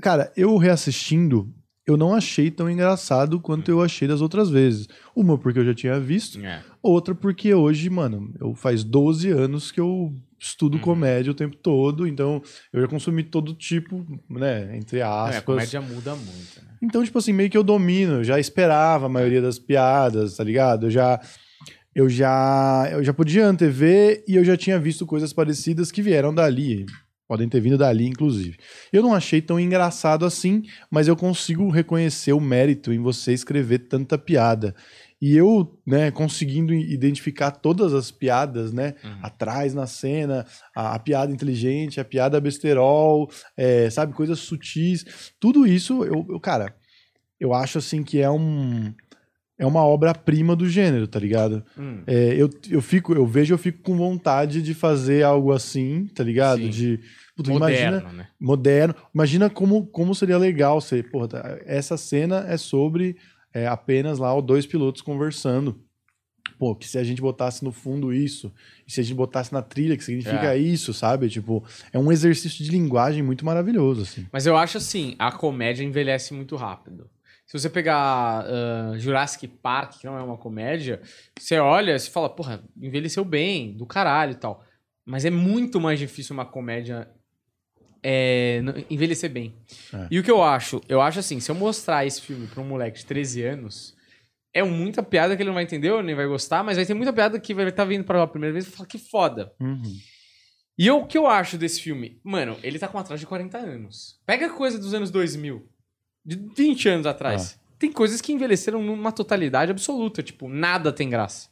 cara, eu reassistindo, eu não achei tão engraçado quanto eu achei das outras vezes. Uma porque eu já tinha visto,
É.
outra porque hoje, mano, eu faz 12 anos que eu estudo
Uhum.
comédia o tempo todo, então eu já consumi todo tipo, né, entre
É,
aspas.
a comédia muda muito, né?
Então, tipo assim, meio que eu domino, eu já esperava a maioria das piadas, tá ligado? Eu já eu já eu já podia antever e eu já tinha visto coisas parecidas que vieram dali. Podem ter vindo dali, inclusive. Eu não achei tão engraçado assim, mas eu consigo reconhecer o mérito em você escrever tanta piada. E eu, né, conseguindo identificar todas as piadas, né,
Uhum.
atrás na cena, a, a piada inteligente, a piada besterol, é, sabe, coisas sutis, tudo isso, eu, eu, cara, eu acho assim que é um é uma obra-prima do gênero, tá ligado?
Hum.
É, eu, eu fico, eu vejo, eu fico com vontade de fazer algo assim, tá ligado?
Sim.
De
Moderno,
imagina
né?
moderno. Imagina como, como seria legal ser, porra, tá, essa cena é sobre é, apenas lá os dois pilotos conversando. Pô, que se a gente botasse no fundo isso, e se a gente botasse na trilha, que significa
É.
isso, sabe? Tipo, é um exercício de linguagem muito maravilhoso, assim.
Mas eu acho assim, a comédia envelhece muito rápido. Se você pegar ah, Jurassic Park, que não é uma comédia, você olha e você fala, porra, envelheceu bem, do caralho e tal. Mas é muito mais difícil uma comédia é, envelhecer bem.
É.
E o que eu acho? Eu acho assim, se eu mostrar esse filme pra um moleque de 13 anos, é muita piada que ele não vai entender ou nem vai gostar, mas vai ter muita piada que vai estar vindo pela primeira vez e falar que foda.
Uhum.
E eu- o que eu acho desse filme? Mano, ele tá com atrás de 40 anos. Pega coisa dos anos 2000. de 20 anos atrás. Tem coisas que envelheceram numa totalidade absoluta, tipo, nada tem graça.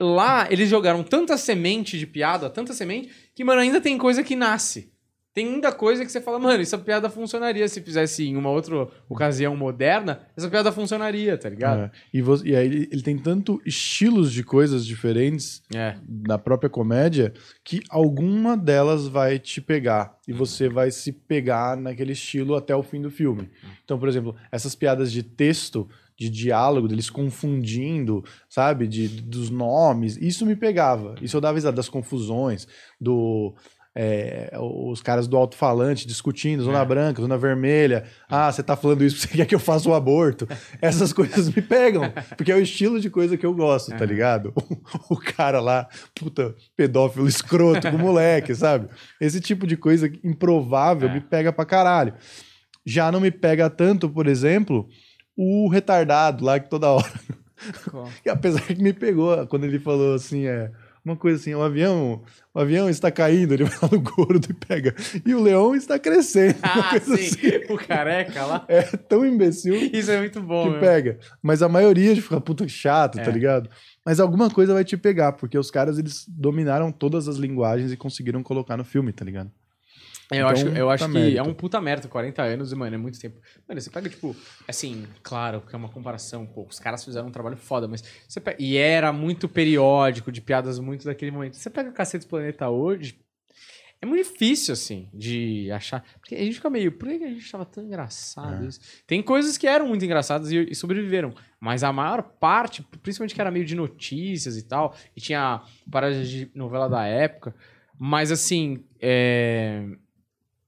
Lá, eles jogaram tanta semente de piada, tanta semente, que, mano, ainda tem coisa que nasce. Tem muita coisa que você fala, mano, essa piada funcionaria se fizesse em uma outra ocasião moderna, essa piada funcionaria, tá ligado?
É. E, vo- e aí ele, ele tem tanto estilos de coisas diferentes
É.
na própria comédia que alguma delas vai te pegar e você vai se pegar naquele estilo até o fim do filme. Então, por exemplo, essas piadas de texto, de diálogo, deles confundindo, sabe, de, dos nomes, isso me pegava. Isso eu dava risada das confusões, do é, os caras do alto-falante discutindo, zona
É.
branca, zona vermelha. Ah, você tá falando isso porque (laughs) você quer que eu faça o aborto. Essas (laughs) coisas me pegam, porque é o estilo de coisa que eu gosto, tá
É.
ligado? (laughs) O, cara lá, puta, pedófilo escroto com o moleque, sabe? Esse tipo de coisa improvável
É.
me pega pra caralho. Já não me pega tanto, por exemplo, o retardado lá que toda hora. E apesar que me pegou quando ele falou assim, é. Uma coisa assim, o avião, o avião está caindo, ele (laughs) vai lá no gordo e pega. E o leão está crescendo.
Ah, sim,
assim.
o careca lá.
É tão imbecil (laughs)
Isso é muito bom,
que
meu.
pega. Mas a maioria de ficar puta chato,
É.
tá ligado? Mas alguma coisa vai te pegar, porque os caras eles dominaram todas as linguagens e conseguiram colocar no filme, tá ligado?
Eu
Então,
acho, eu acho
tá
que
mérito.
é um puta mérito, 40 anos, e, mano, é muito tempo. Mano, você pega, tipo, assim, claro que é uma comparação, pô, os caras fizeram um trabalho foda, mas você pega, e era muito periódico, de piadas muito daquele momento. Você pega o Cacete do Planeta hoje, é muito difícil, assim, de achar. Porque a gente fica meio, por que a gente achava tão engraçado
É.
isso? Tem coisas que eram muito engraçadas e, e sobreviveram, mas a maior parte, principalmente que era meio de notícias e tal, e tinha parádias de novela da época, mas assim, é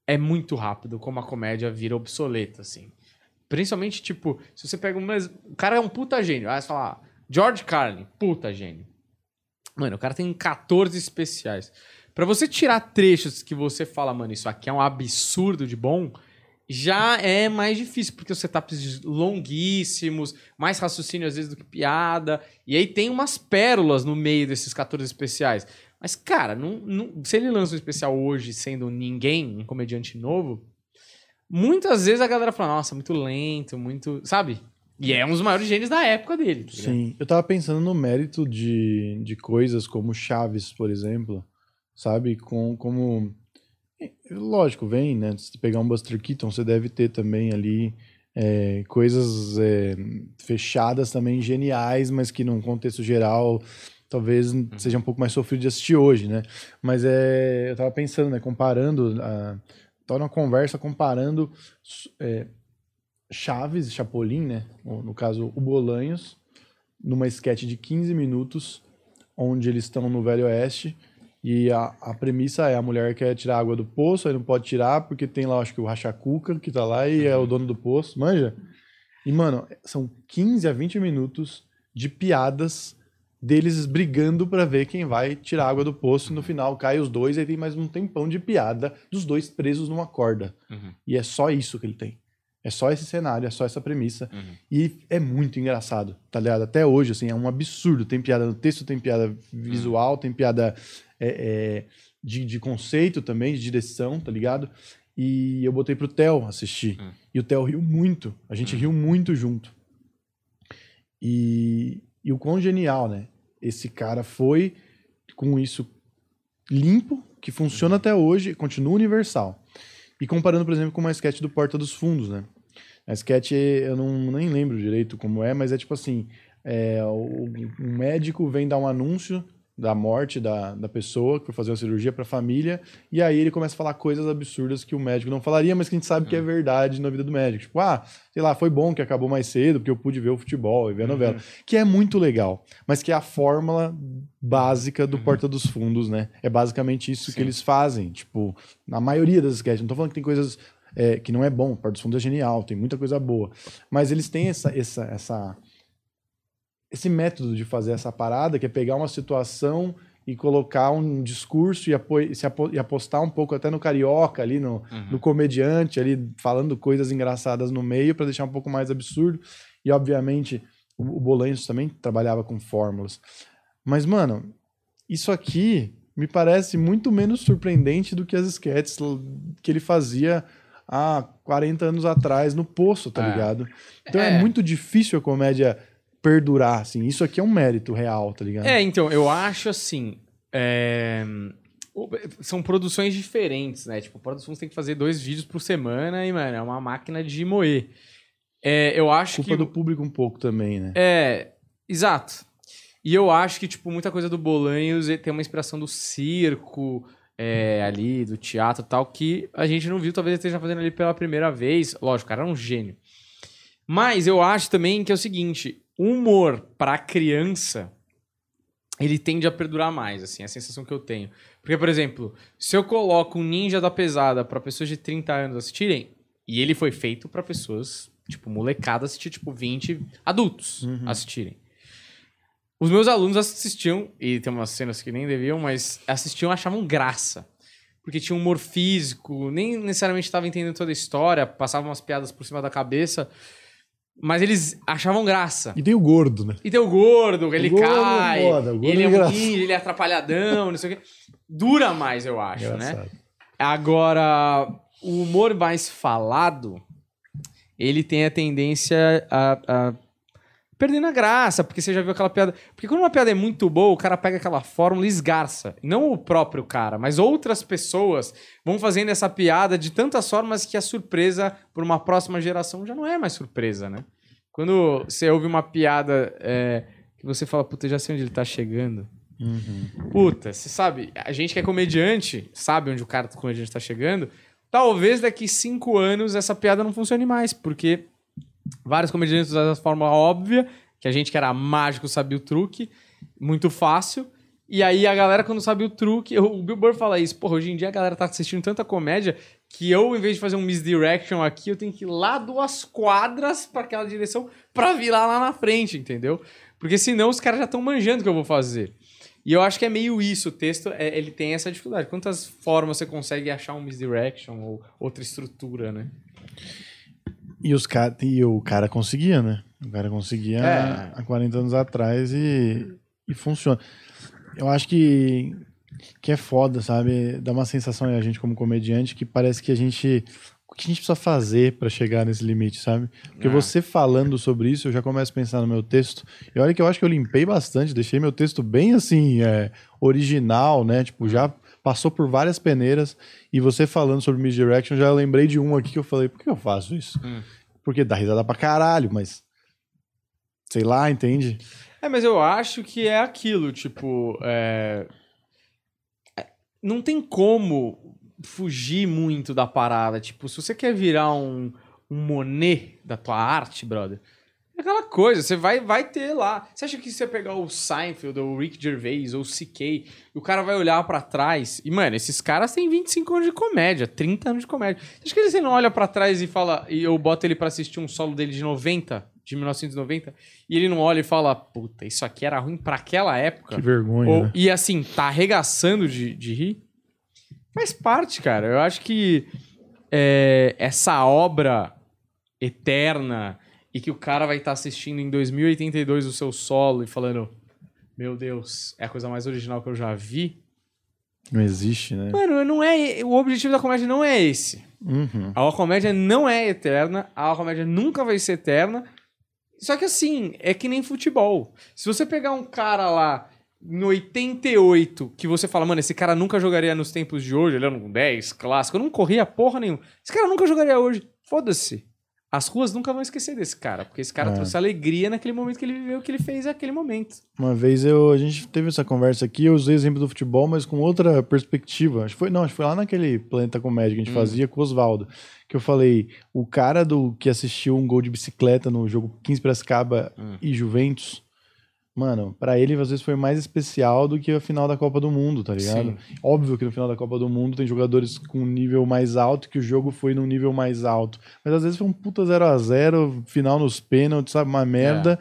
é muito rápido como a comédia vira obsoleta, assim. Principalmente, tipo, se você pega um... O cara é um puta gênio. Aí você fala, ah, George Carlin, puta gênio. Mano, o cara tem 14 especiais. Pra você tirar trechos que você fala, mano, isso aqui é um absurdo de bom, já é mais difícil, porque os setups longuíssimos, mais raciocínio às vezes do que piada, e aí tem umas pérolas no meio desses 14 especiais. Mas, cara, não, não- se ele lança um especial hoje sendo ninguém, um comediante novo, muitas vezes a galera fala, nossa, muito lento, muito. Sabe? E é um dos maiores gênios da época dele. tá?
Sim, eu tava pensando no mérito de, de coisas como Chaves, por exemplo, sabe? Com, como. Lógico, vem, né? Se pegar um Buster Keaton, você deve ter também ali é, coisas é, fechadas também geniais, mas que num contexto geral talvez seja um pouco mais sofrido de assistir hoje, né? Mas é, eu tava pensando, né? Comparando, a, tava numa conversa comparando é, Chaves e Chapolin, né? ou, No caso, o Bolanhos, numa sketch de 15 minutos, onde eles estão no Velho Oeste. E a, a premissa é a mulher quer tirar água do poço, aí não pode tirar, porque tem lá, acho que o Rachacuca, que tá lá e é o dono do poço, manja? E, mano, são 15 a 20 minutos de piadas deles brigando pra ver quem vai tirar água do poço. E no final cai os dois, aí tem mais um tempão de piada dos dois presos numa corda.
Uhum.
E é só isso que ele tem. É só esse cenário, é só essa premissa.
Uhum.
E é muito engraçado, tá ligado? Até hoje, assim, é um absurdo. Tem piada no texto, tem piada visual, tem piada é, é, de, de conceito também, de direção, tá ligado? E eu botei pro Theo assistir.
Hum.
E o Theo riu muito. A gente riu muito junto. E, e o quão genial, né? Esse cara foi com isso limpo, que funciona até hoje, continua universal. E comparando, por exemplo, com uma sketch do Porta dos Fundos, né? A sketch, eu não, nem lembro direito como é, mas é tipo assim: é, um médico vem dar um anúncio da morte da, da pessoa que foi fazer uma cirurgia para a família, e aí ele começa a falar coisas absurdas que o médico não falaria, mas que a gente sabe que é verdade na vida do médico. Tipo, ah, sei lá, foi bom que acabou mais cedo, porque eu pude ver o futebol e ver a novela. Que é muito legal, mas que é a fórmula básica do Porta dos Fundos, né? É basicamente isso que
Sim.
eles fazem, tipo, na maioria das sketches. Não tô falando que tem coisas é, que não é bom, Porta dos Fundos é genial, tem muita coisa boa, mas eles têm essa, essa, essa esse método de fazer essa parada, que é pegar uma situação e colocar um discurso e, apo se apo e apostar um pouco até no carioca ali, no,
Uhum.
no comediante ali, falando coisas engraçadas no meio para deixar um pouco mais absurdo. E, obviamente, o, o Bolanhos também trabalhava com fórmulas. Mas, mano, isso aqui me parece muito menos surpreendente do que as sketches que ele fazia há 40 anos atrás no poço, tá
É.
ligado? Então é.
É.
muito difícil a comédia perdurar, assim. Isso aqui é um mérito real, tá ligado?
É, então, eu acho assim. é, São produções diferentes, né? Tipo, o produção tem que fazer dois vídeos por semana e, mano, é uma máquina de moer. É, eu acho
Culpa
que.
do público um pouco também, né?
É, exato. E eu acho que, tipo, muita coisa do Bolanhos tem uma inspiração do circo, é, ali, do teatro e tal, que a gente não viu, talvez esteja fazendo ali pela primeira vez. Lógico, o cara é um gênio. Mas eu acho também que é o seguinte, o humor pra criança, ele tende a perdurar mais, assim, é a sensação que eu tenho. Porque, por exemplo, se eu coloco um Ninja da Pesada pra pessoas de 30 anos assistirem, e ele foi feito pra pessoas, tipo, molecada assistir, tipo, 20 adultos assistirem. Os meus alunos assistiam, e tem umas cenas que nem deviam, mas assistiam e achavam graça. Porque tinha um humor físico, nem necessariamente estava entendendo toda a história, passavam umas piadas por cima da cabeça, mas eles achavam graça.
E tem o gordo, né?
E tem o gordo, ele
gordo é
cai,
foda, o gordo
ele
é
é um ninja, ele é atrapalhadão, não sei o quê. Dura mais, eu acho, né?
Engraçado.
Agora, o humor mais falado, ele tem a tendência a, a perdendo a graça, porque você já viu aquela piada. Porque quando uma piada é muito boa, o cara pega aquela fórmula e esgarça. Não o próprio cara, mas outras pessoas vão fazendo essa piada de tantas formas que a surpresa por uma próxima geração já não é mais surpresa, né? Quando você ouve uma piada é, que você fala, puta, eu já sei onde ele tá chegando. Puta, você sabe, a gente que é comediante, sabe onde o cara do comediante tá chegando. Talvez daqui cinco anos essa piada não funcione mais, porque vários comediantes usaram a fórmula óbvia, que a gente que era mágico sabia o truque, muito fácil. E aí a galera, quando sabe o truque, o Bill Burr fala isso, porra, hoje em dia a galera tá assistindo tanta comédia que eu, em vez de fazer um misdirection aqui, eu tenho que ir lá duas quadras pra aquela direção pra virar lá na frente, entendeu? Porque senão os caras já estão manjando o que eu vou fazer. E eu acho que é meio isso, o texto, é- ele tem essa dificuldade. Quantas formas você consegue achar um misdirection ou outra estrutura, né?
E, os cara, e o cara conseguia, né? O cara conseguia
É.
há 40 anos atrás e, e funciona. Eu acho que, que é foda, sabe? Dá uma sensação a gente como comediante que parece que a gente. O que a gente precisa fazer pra chegar nesse limite, sabe? Porque
Ah.
você falando sobre isso, eu já começo a pensar no meu texto. E olha que eu acho que eu limpei bastante, deixei meu texto bem assim, é, original, né? Tipo, já passou por várias peneiras. E você falando sobre misdirection, já lembrei de um aqui que eu falei, por que eu faço isso?
Hum.
Porque dá risada pra caralho, mas. Sei lá, entende?
É, mas eu acho que é aquilo, tipo. é, é, Não tem como fugir muito da parada. Tipo, se você quer virar um, um Monet da tua arte, brother. É aquela coisa, você vai, vai ter lá. Você acha que se você pegar o Seinfeld, ou o Rick Gervais, ou o CK, o cara vai olhar pra trás. E, mano, esses caras têm 25 anos de comédia, 30 anos de comédia. Você acha que você não olha pra trás e fala. E eu boto ele pra assistir um solo dele de 90, de 1990, e ele não olha e fala: Puta, isso aqui era ruim pra aquela época.
Que vergonha,
Ou-
né?
E assim, tá arregaçando de, de rir. Faz parte, cara. Eu acho que é, essa obra eterna e que o cara vai estar assistindo em 2082 o seu solo e falando: Meu Deus, é a coisa mais original que eu já vi.
Não existe, né?
Mano, não é. O objetivo da comédia não é esse.
Uhum.
A comédia não é eterna, a comédia nunca vai ser eterna. Só que assim, é que nem futebol. Se você pegar um cara lá no 88, que você fala, mano, esse cara nunca jogaria nos tempos de hoje, ele era um 10, clássico, não corria porra nenhuma. Esse cara nunca jogaria hoje. Foda-se. As ruas nunca vão esquecer desse cara, porque esse cara
É.
trouxe alegria naquele momento que ele viveu, que ele fez naquele momento.
Uma vez eu, a gente teve essa conversa aqui, eu usei exemplo do futebol, mas com outra perspectiva. Acho que foi, não, acho que foi lá naquele Planeta Comédia que a gente
Hum.
fazia com o Oswaldo. Que eu falei, o cara do que assistiu um gol de bicicleta no jogo 15 Piracicaba
Hum.
e Juventus, mano, pra ele às vezes foi mais especial do que a final da Copa do Mundo, tá ligado?
Sim.
Óbvio que no final da Copa do Mundo tem jogadores com um nível mais alto, que o jogo foi num nível mais alto. Mas às vezes foi um puta 0 a 0 final nos pênaltis, sabe? Uma merda.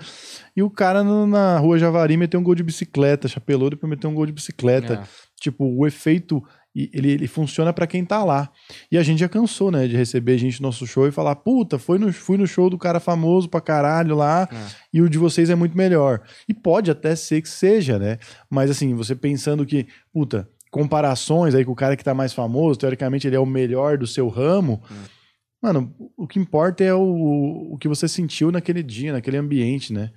E o cara no- na rua Javari meteu um gol de bicicleta, chapelou depois meteu um gol de bicicleta.
É.
Tipo, o efeito, ele, ele funciona pra quem tá lá. E a gente já cansou, né, de receber gente no nosso show e falar, puta, foi no, fui no show do cara famoso pra caralho lá,
É.
e o de vocês é muito melhor. E pode até ser que seja, né? Mas assim, você pensando que, puta, comparações aí com o cara que tá mais famoso, teoricamente ele é o melhor do seu ramo, Mano, o que importa é o, o que você sentiu naquele dia, naquele ambiente, né?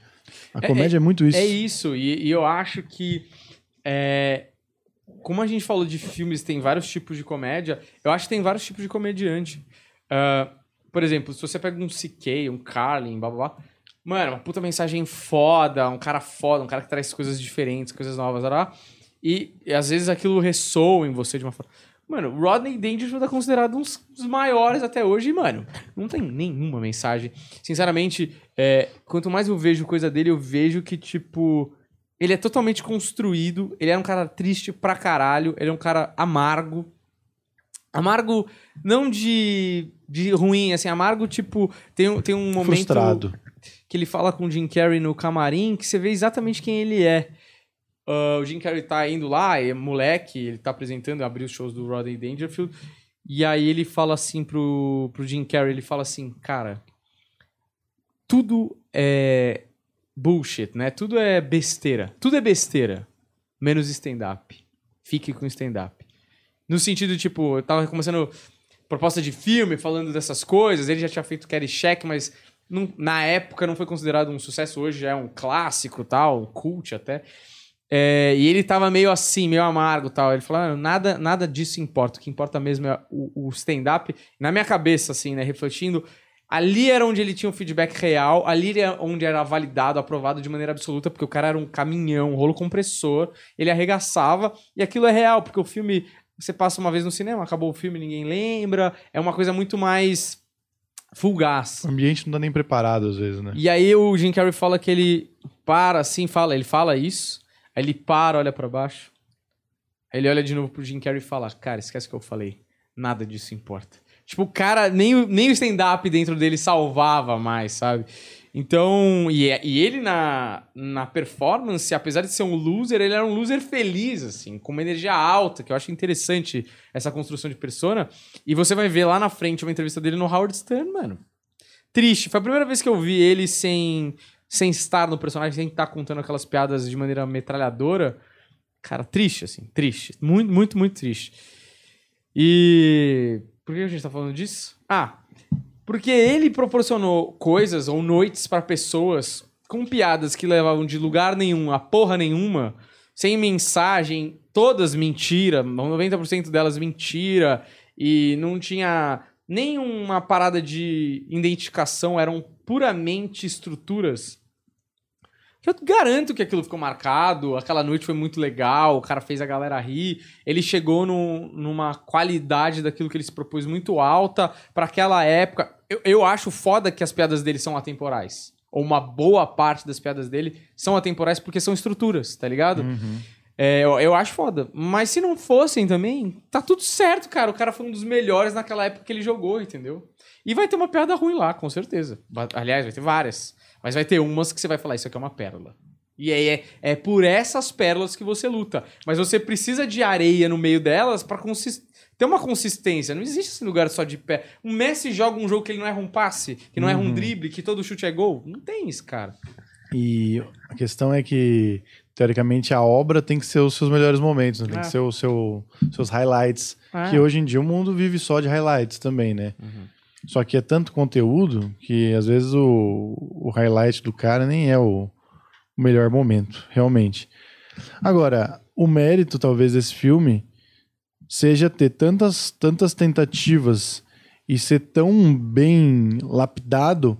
A
É-
comédia é, muito isso.
É isso, e, e eu acho que. é, como a gente falou de filmes, tem vários tipos de comédia, eu acho que tem vários tipos de comediante. Ah, por exemplo, se você pega um CK, um Carlin, blá blá blá. Mano, uma puta mensagem foda, um cara foda, um cara que traz coisas diferentes, coisas novas, blá, e, e às vezes aquilo ressoa em você de uma forma. Mano, Rodney Dangerfield é considerado um dos maiores até hoje, mano, não tem nenhuma mensagem. Sinceramente, é, quanto mais eu vejo coisa dele, eu vejo que, tipo, ele é totalmente construído. Ele é um cara triste pra caralho. Ele é um cara amargo. Amargo, não de, de ruim, assim, amargo, tipo, tem, um- tem um momento
Frustrado.
que ele fala com o Jim Carrey no camarim que você vê exatamente quem ele é. Ah, o Jim Carrey tá indo lá, é moleque, ele tá apresentando, abriu os shows do Rodney Dangerfield. E aí ele fala assim pro, pro Jim Carrey, ele fala assim, cara, tudo é bullshit, né? Tudo é besteira. Tudo é besteira, menos stand-up. Fique com stand-up. No sentido, tipo, eu tava começando proposta de filme, falando dessas coisas, ele já tinha feito Caddyshack, mas não- na época não foi considerado um sucesso, hoje já é um clássico, tal, um cult até. É, e ele tava meio assim, meio amargo tal. Ele falou: "Ah, nada, nada disso importa. O que importa mesmo é o, o stand-up. Na minha cabeça, assim, né? Refletindo, ali era onde ele tinha um feedback real, ali era onde era validado, aprovado de maneira absoluta, porque o cara era um caminhão, um rolo compressor, ele arregaçava, e aquilo é real, porque o filme. Você passa uma vez no cinema, acabou o filme, ninguém lembra. É uma coisa muito mais fugaz.
O ambiente não tá nem preparado às vezes, né?
E aí o Jim Carrey fala que ele para assim, fala, ele fala isso, aí ele para, olha pra baixo. Aí ele olha de novo pro Jim Carrey e fala: "Cara, esquece o que eu falei. Nada disso importa". Tipo, o cara, nem, nem o stand-up dentro dele salvava mais, sabe? Então, e, é- e ele na, na performance, apesar de ser um loser, ele era um loser feliz, assim, com uma energia alta, que eu acho interessante essa construção de persona. E você vai ver lá na frente uma entrevista dele no Howard Stern, mano. Triste. Foi a primeira vez que eu vi ele sem, sem estar no personagem, sem estar contando aquelas piadas de maneira metralhadora. Cara, triste, assim, triste. Muito, muito, muito triste. E. Por que a gente tá falando disso? Ah, porque ele proporcionou coisas ou noites pra pessoas com piadas que levavam de lugar nenhum a porra nenhuma, sem mensagem, todas mentira, 90% delas mentira, e não tinha nenhuma parada de identificação, eram puramente estruturas. Eu garanto que aquilo ficou marcado, aquela noite foi muito legal, o cara fez a galera rir, ele chegou no- numa qualidade daquilo que ele se propôs muito alta pra aquela época. Eu, eu acho foda que as piadas dele são atemporais. Ou uma boa parte das piadas dele são atemporais porque são estruturas, tá ligado?
Uhum.
É, eu, eu acho foda. Mas se não fossem também, tá tudo certo, cara. O cara foi um dos melhores naquela época que ele jogou, entendeu? E vai ter uma piada ruim lá, com certeza. Aliás, vai ter várias. Mas vai ter umas que você vai falar, isso aqui é uma pérola. E aí é, é por essas pérolas que você luta. Mas você precisa de areia no meio delas consis- ter uma consistência. Não existe esse lugar só de pé. Um Messi joga um jogo que ele não erra um passe, que não erra um drible, que todo chute é gol. Não tem isso, cara.
E a questão é que, teoricamente, a obra tem que ser os seus melhores momentos, né? tem
É.
que ser os seu, seus highlights.
É.
Que hoje em dia o mundo vive só de highlights também, né?
Uhum.
Só que é tanto conteúdo que às vezes o, o highlight do cara nem é o, o melhor momento, realmente. Agora, o mérito talvez desse filme seja ter tantas, tantas tentativas e ser tão bem lapidado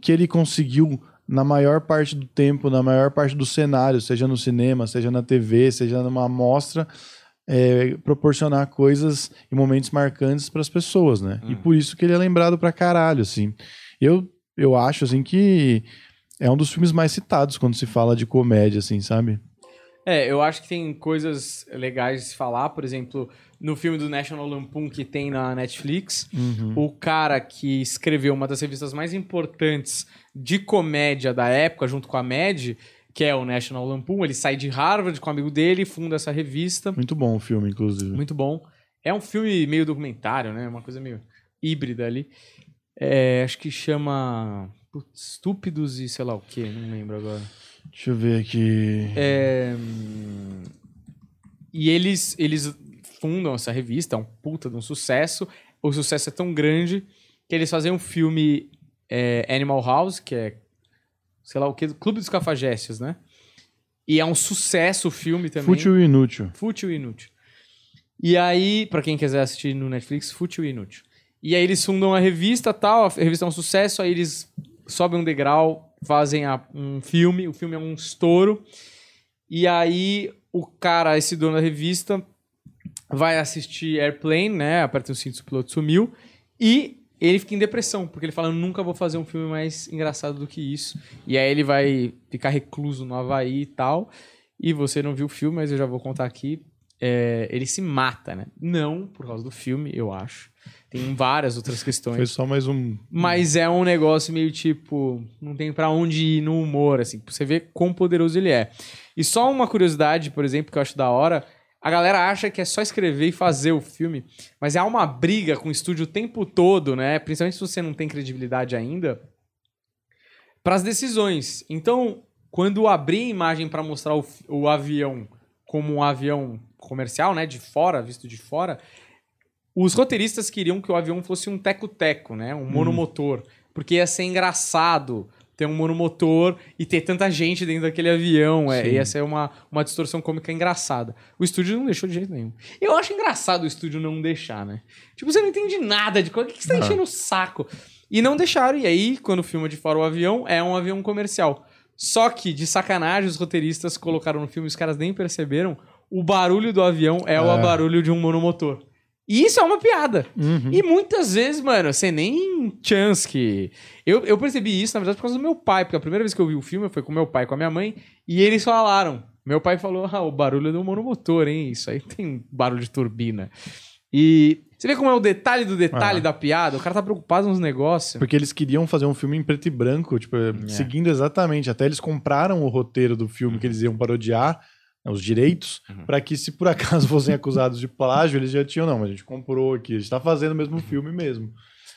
que ele conseguiu, na maior parte do tempo, na maior parte do cenário, seja no cinema, seja na TV, seja numa amostra, é, proporcionar coisas e momentos marcantes para as pessoas, né? E por isso que ele é lembrado pra caralho, assim. Eu, eu acho, assim, que é um dos filmes mais citados quando se fala de comédia, assim, sabe?
É, eu acho que tem coisas legais de se falar. Por exemplo, no filme do National Lampoon que tem na Netflix, o cara que escreveu uma das revistas mais importantes de comédia da época, junto com a Mad, que é o National Lampoon, ele sai de Harvard com um amigo dele, funda essa revista.
Muito bom o filme, inclusive.
Muito bom. É um filme meio documentário, né? Uma coisa meio híbrida ali. É, acho que chama putz, Estúpidos e sei lá o que, não lembro agora.
Deixa eu ver aqui.
É, e eles, eles fundam essa revista, é um puta de um sucesso. O sucesso é tão grande que eles fazem um filme é, Animal House, que é, sei lá o que, Clube dos Cafajestes, né? E é um sucesso o filme também.
Fútil e inútil.
Fútil e inútil. E aí, pra quem quiser assistir no Netflix, Fútil e inútil. E aí eles fundam a revista tal, a revista é um sucesso, aí eles sobem um degrau, fazem a- um filme, o filme é um estouro. E aí o cara, esse dono da revista, vai assistir Airplane, né? Aperta o cinto, o piloto sumiu. E ele fica em depressão, porque ele fala, eu nunca vou fazer um filme mais engraçado do que isso. E aí ele vai ficar recluso no Havaí e tal. E você não viu o filme, mas eu já vou contar aqui. É, ele se mata, né? Não por causa do filme, eu acho. Tem várias outras questões.
Foi só mais um.
Mas é um negócio meio tipo, não tem pra onde ir no humor, assim, pra você ver quão poderoso ele é. E só uma curiosidade, por exemplo, que eu acho da hora, a galera acha que é só escrever e fazer o filme, mas há uma briga com o estúdio o tempo todo, né? Principalmente se você não tem credibilidade ainda, pras decisões. Então, quando abrir a imagem pra mostrar o, o avião como um avião comercial, né, de fora, visto de fora, os roteiristas queriam que o avião fosse um teco-teco, né? Um monomotor. Porque ia ser engraçado ter um monomotor e ter tanta gente dentro daquele avião. É,
Sim.
ia ser uma, uma distorção cômica engraçada. O estúdio não deixou de jeito nenhum. Eu acho engraçado o estúdio não deixar, né? Tipo, você não entende nada de coisa. O que que você tá enchendo o saco? E não deixaram. E aí, quando filma de fora o avião, é um avião comercial. Só que, de sacanagem, os roteiristas colocaram no filme, os caras nem perceberam, o barulho do avião é o
É.
barulho de um monomotor. E isso é uma piada.
Uhum.
E muitas vezes, mano, você nem chance que. Eu, eu percebi isso, na verdade, por causa do meu pai, porque a primeira vez que eu vi o filme foi com meu pai e com a minha mãe, e eles falaram. Meu pai falou: ah, o barulho é do monomotor, hein? Isso aí tem barulho de turbina. E você vê como é o detalhe do detalhe
Ah.
da piada? O cara tá preocupado nos negócios.
Porque eles queriam fazer um filme em preto e branco, tipo, seguindo exatamente. Até eles compraram o roteiro do filme que eles iam parodiar, os direitos,
Uhum.
pra que se por acaso (laughs) fossem acusados de plágio, eles já tinham, não, mas a gente comprou aqui, a gente tá fazendo o mesmo filme mesmo.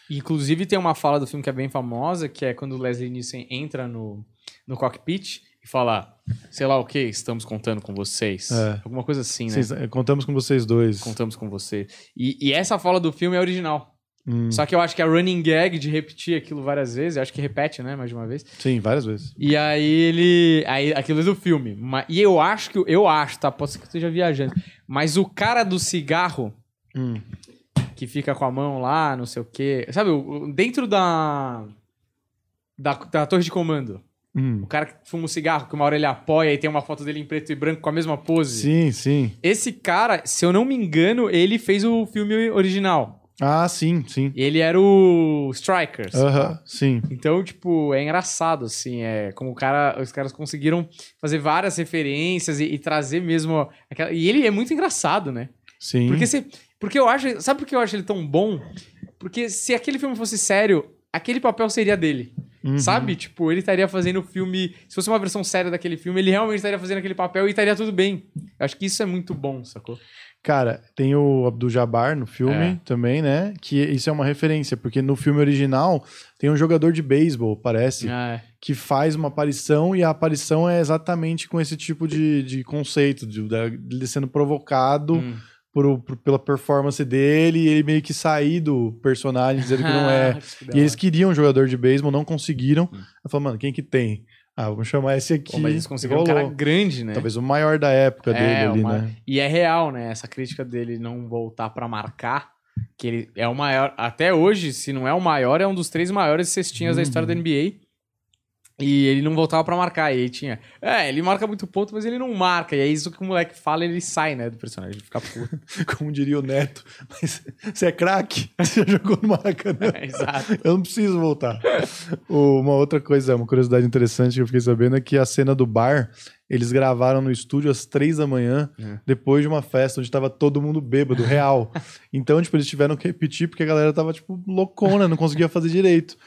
Inclusive, tem uma fala do filme que é bem famosa, que é quando o Leslie Nielsen entra no, no cockpit e fala, sei lá o que, estamos contando com vocês.
É.
Alguma coisa assim, né?
Eh, contamos com vocês dois.
Contamos com você. E, e essa fala do filme é original.
Hum,
Só que eu acho que a running gag de repetir aquilo várias vezes, eu acho que repete, né, mais de uma vez.
Sim, várias vezes.
E aí ele. Aí aquilo é do filme. E eu acho que. Eu acho, tá? Pode ser que eu esteja viajando. Mas o cara do cigarro,
Hum.
que fica com a mão lá, não sei o quê. Sabe, dentro da. Da, da torre de comando.
Hum.
O cara que fuma um cigarro, que uma hora ele apoia e tem uma foto dele em preto e branco com a mesma pose.
Sim, sim.
Esse cara, se eu não me engano, ele fez o filme original.
Ah, sim, sim.
Ele era o Strikers.
Aham, sim.
Então, tipo, é engraçado, assim, é como o cara, os caras conseguiram fazer várias referências e, e trazer mesmo aquela, e ele é muito engraçado, né?
Sim.
Porque se, porque eu acho, sabe por que eu acho ele tão bom? Porque se aquele filme fosse sério, aquele papel seria dele.
Uhum.
Sabe? Tipo, ele estaria fazendo o filme, se fosse uma versão séria daquele filme, ele realmente estaria fazendo aquele papel e estaria tudo bem. Eu acho que isso é muito bom, sacou?
Cara, tem o Abdul Jabbar no filme
É.
também, né? Que isso é uma referência, porque no filme original tem um jogador de beisebol, parece,
Ah, é.
que faz uma aparição e a aparição é exatamente com esse tipo de, de conceito, de, da- dele sendo provocado
Hum.
Por, por- pela performance dele e ele meio que sair do personagem dizendo que não é. (laughs)
Que da
E eles queriam um jogador de beisebol, não conseguiram.
Hum.
Eu falei, mano, quem que tem? Ah, vamos chamar esse aqui.
Pô, mas eles conseguiram um cara grande, né?
Talvez o maior da época dele
É,
ali,
uma-
né?
E é real, né? Essa crítica dele não voltar pra marcar, que ele é o maior. Até hoje, se não é o maior, é um dos três maiores cestinhas da história da NBA. E ele não voltava pra marcar. E aí tinha. É, ele marca muito ponto, mas ele não marca. E é isso que o moleque fala, ele sai, né, do personagem. Ele fica puto. (laughs)
Como diria o Neto. Mas você é craque? (laughs) Você jogou no Maracanã? (laughs)
É, exato.
Eu não preciso voltar. Uma outra coisa, uma curiosidade interessante que eu fiquei sabendo é que a cena do bar, eles gravaram no estúdio às três da manhã,
É.
depois de uma festa onde tava todo mundo bêbado, real. (laughs) Então, tipo, eles tiveram que repetir porque a galera tava, tipo, loucona, não conseguia fazer direito.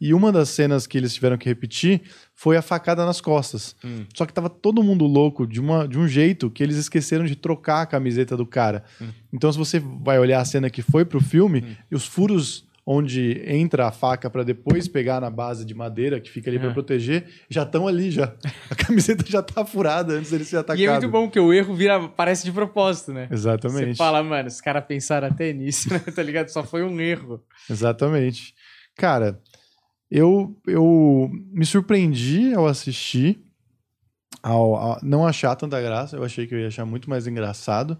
E uma das cenas que eles tiveram que repetir foi a facada nas costas.
Hum.
Só que tava todo mundo louco de, uma, de um jeito que eles esqueceram de trocar a camiseta do cara.
Hum.
Então, se você vai olhar a cena que foi pro filme, e os furos onde entra a faca pra depois pegar na base de madeira que fica ali
É.
proteger, já estão ali já. (laughs) A camiseta já tá furada antes dele ser atacado.
E é muito bom que o erro vira, parece de propósito, né?
Exatamente.
Você fala, mano, os caras pensaram até nisso, (laughs) né? Tá ligado? Só foi um erro.
Exatamente. Cara, eu, eu me surpreendi ao assistir, ao, ao não achar tanta graça. Eu achei que eu ia achar muito mais engraçado.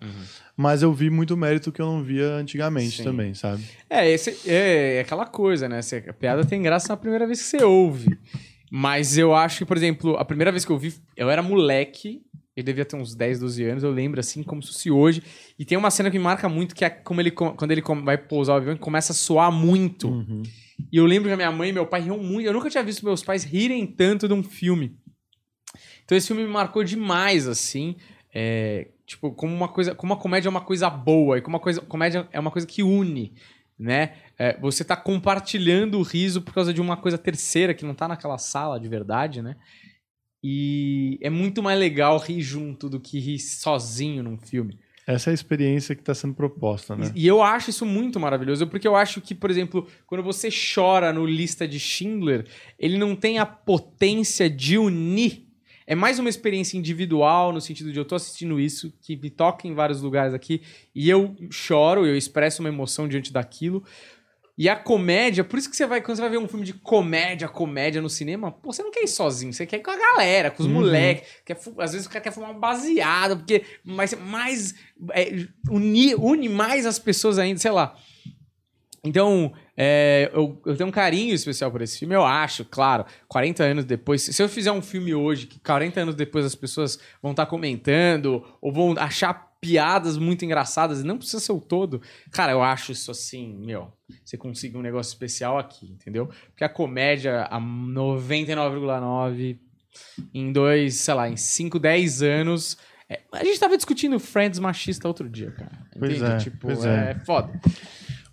Mas eu vi muito mérito que eu não via antigamente
Sim.
também, sabe?
É, esse, é, é aquela coisa, né? Você- a piada tem graça na primeira vez que você ouve. Mas eu acho que, por exemplo, a primeira vez que eu vi, eu era moleque, eu devia ter uns 10, 12 anos, eu lembro assim, como se fosse hoje. E tem uma cena que me marca muito, que é como ele, quando ele vai pousar o avião, começa a soar muito.
Uhum.
E eu lembro que a minha mãe e meu pai riam muito. Eu nunca tinha visto meus pais rirem tanto de um filme. Então esse filme me marcou demais, assim. É, tipo, como uma coisa. Como a comédia é uma coisa boa, e como uma coisa. Comédia é uma coisa que une, né? É, você tá compartilhando o riso por causa de uma coisa terceira que não tá naquela sala de verdade, né? E é muito mais legal rir junto do que rir sozinho num filme.
Essa é a experiência que está sendo proposta, né?
E eu acho isso muito maravilhoso, porque eu acho que, por exemplo, quando você chora no Lista de Schindler, ele não tem a potência de unir. É mais uma experiência individual, no sentido de eu tô assistindo isso, que me toca em vários lugares aqui, e eu choro, eu expresso uma emoção diante daquilo. E a comédia, por isso que você vai, quando você vai ver um filme de comédia, comédia no cinema, pô, você não quer ir sozinho, você quer ir com a galera, com os
Uhum.
moleques. Às vezes o cara quer fumar um baseado, porque mais, mais é, uni, une mais as pessoas ainda, sei lá. Então, é, eu, eu tenho um carinho especial por esse filme, eu acho, claro. 40 anos depois, se eu fizer um filme hoje, que 40 anos depois as pessoas vão estar comentando, ou vão achar piadas muito engraçadas, e não precisa ser o todo. Cara, eu acho isso assim, meu, você conseguiu um negócio especial aqui, entendeu? Porque a comédia, a 99,9, em dois, sei lá, em 5, 10 anos. é, a gente tava discutindo Friends machista outro dia, cara.
Pois
Entende?
é,
Tipo,
pois
é.
é.
foda.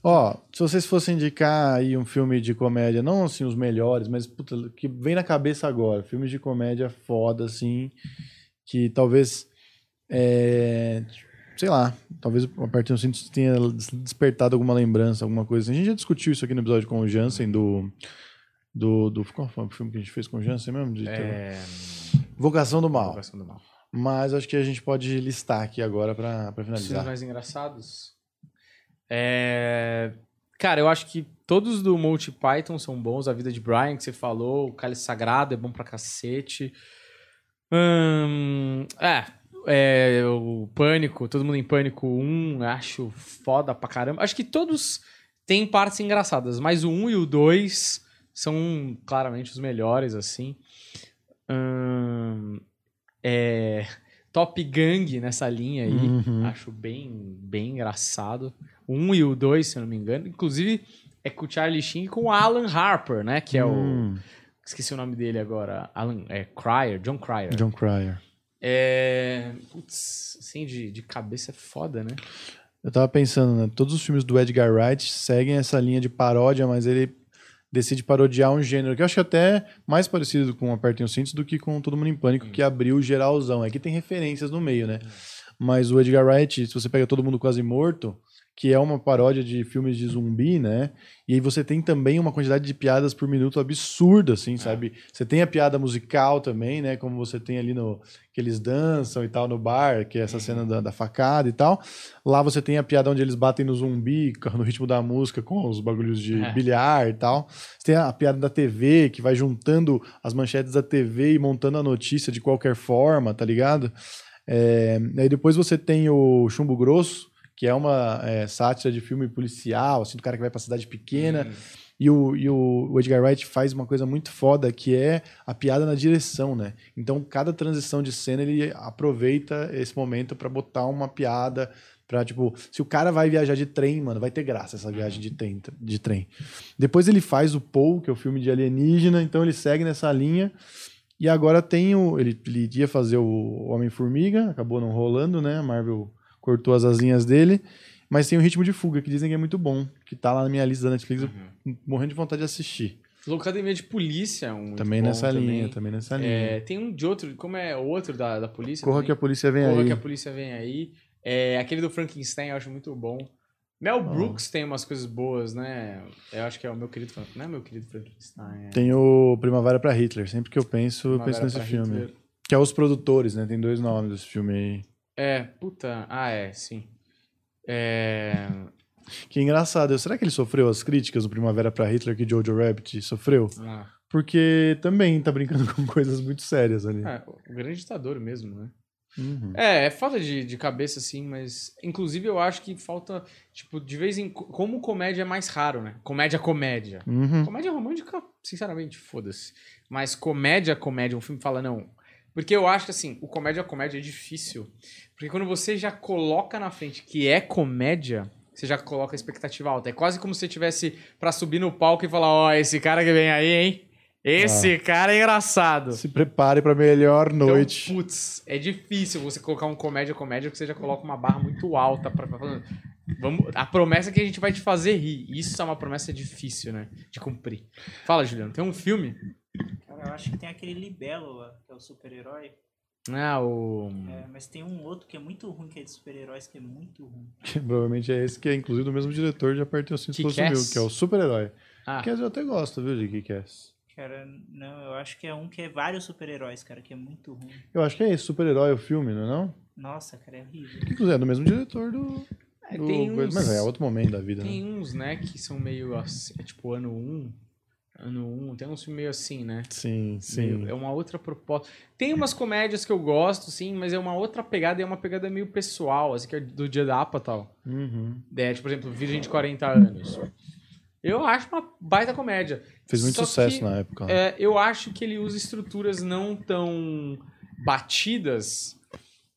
Ó, se vocês fossem indicar aí um filme de comédia, não assim os melhores, mas puta, que vem na cabeça agora, filmes de comédia foda, assim, que talvez, é, sei lá, talvez a partir do cinto tenha despertado alguma lembrança, alguma coisa assim. A gente já discutiu isso aqui no episódio com o Jansen do... Do, do, qual foi o filme que a gente fez com o Jansen mesmo? De?
É.
Vocação do Mal.
Vocação do Mal.
Mas acho que a gente pode listar aqui agora pra, pra
Os filmes
finalizar.
mais engraçados. É... Cara, eu acho que todos do Monty Python são bons. A Vida de Brian, que você falou. O Cálice Sagrado é bom pra cacete. Hum, é, é, o Pânico, Todo Mundo em Pânico 1, acho foda pra caramba. Acho que todos têm partes engraçadas, mas o 1 e o 2 são claramente os melhores, assim. Hum, é, Top Gang nessa linha aí,
Uhum.
acho bem, bem engraçado. O 1 e o 2, se eu não me engano. Inclusive, é com o Charlie Sheen e com o Alan Harper, né? Que é o.
Hum,
Esqueci o nome dele agora. Alan é, Cryer, John Cryer.
John Cryer.
É. Putz, assim, de, de cabeça é foda, né?
Eu tava pensando, né? Todos os filmes do Edgar Wright seguem essa linha de paródia, mas ele decide parodiar um gênero que eu acho até mais parecido com Apertem os Cintos do que com Todo Mundo em Pânico, que abriu o geralzão. Aqui tem referências no meio, né? Mas o Edgar Wright, se você pega Todo Mundo Quase Morto, que é uma paródia de filmes de zumbi, né? E aí você tem também uma quantidade de piadas por minuto absurda, assim, sabe? Você tem a piada musical também, né? Como você tem ali no que eles dançam e tal no bar, que é essa cena da, da facada e tal. Lá você tem a piada onde eles batem no zumbi (laughs) no ritmo da música com os bagulhos de
É.
bilhar e tal. Você tem a piada da TV que vai juntando as manchetes da TV e montando a notícia de qualquer forma, tá ligado? É, aí depois você tem o Chumbo Grosso, que é uma é, sátira de filme policial, assim, do cara que vai pra cidade pequena. E, o, e o, Edgar Wright faz uma coisa muito foda, que é a piada na direção, né? Então, cada transição de cena, ele aproveita esse momento pra botar uma piada, pra, tipo, se o cara vai viajar de trem, mano, vai ter graça essa viagem de trem. De trem. Depois ele faz o Paul, que é o filme de alienígena, então ele segue nessa linha. E agora tem o. Ele, ele ia fazer o Homem-Formiga, acabou não rolando, né? A Marvel cortou as asinhas dele. Mas tem o Ritmo de Fuga, que dizem que é muito bom, que tá lá na minha lista da Netflix, eu morrendo de vontade de assistir.
Loucademia de Polícia é um.
também nessa
também.
linha, também nessa linha.
É, tem um de outro, como é o outro da, da polícia?
Corra
também?
que a polícia vem
Corra
aí.
que a polícia vem aí. É, aquele do Frankenstein eu acho muito bom. Mel Brooks tem umas coisas boas, né? Eu acho que é o meu querido Frankenstein. Não é meu querido Frankenstein. É
Tem o Primavera pra Hitler. Sempre que eu penso, eu penso nesse filme.
Hitler.
Que é os produtores, né? Tem dois nomes desse filme aí.
É, puta. Ah, é, sim. É.
Que engraçado. Será que ele sofreu as críticas do Primavera pra Hitler que Jojo Rabbit sofreu?
Ah,
Porque também tá brincando (laughs) com coisas muito sérias ali.
é, o grande ditador mesmo, né?
Uhum.
É, é falta de, de cabeça, assim, mas. Inclusive, eu acho que falta. Tipo, de vez em. Como comédia é mais raro, né? Comédia, comédia.
Uhum.
Comédia romântica, sinceramente, foda-se. Mas comédia, comédia, um filme fala, não. Porque eu acho que, assim, o comédia, comédia é difícil. Porque quando você já coloca na frente que é comédia, você já coloca a expectativa alta. É quase como se você tivesse pra subir no palco e falar: Ó, esse cara que vem aí, hein? Esse cara é engraçado.
Se prepare pra melhor noite.
Então, putz, é difícil você colocar um comédia comédia porque você já coloca uma barra muito alta para Vamos, a promessa é que a gente vai te fazer rir. Isso é uma promessa difícil, né? De cumprir. Fala, Juliano, tem um filme?
Cara, eu acho que tem aquele Libélula, que é o super-herói.
Ah, o.
É, mas tem um outro que é muito ruim, que é de super-heróis, que é muito ruim.
Que provavelmente é esse que é inclusive do mesmo diretor de Apertem os Cintos? Consumiu, que é o super-herói.
Ah,
Que eu até gosto, viu, de Kick-Ass.
Cara, não, eu acho que é um que é vários super-heróis, cara, que é muito ruim.
Eu acho que é esse, super-herói o filme, não é não?
Nossa, cara, é horrível.
Que inclusive é do mesmo diretor do...
é,
do
tem uns,
Mas é outro momento da vida,
tem
né?
uns, né, que são meio assim, é tipo ano 1. Ano 1, tem uns filmes meio assim, né?
Sim, sim.
Meio- É uma outra proposta. Tem umas comédias que eu gosto, sim, mas é uma outra pegada é uma pegada meio pessoal, assim, que é do dia da tal.
Uhum.
É, tipo, por exemplo, Virgem de 40 anos. Eu acho uma baita comédia.
Fez muito
Só
sucesso
que,
na época. né?
É, eu acho que ele usa estruturas não tão batidas.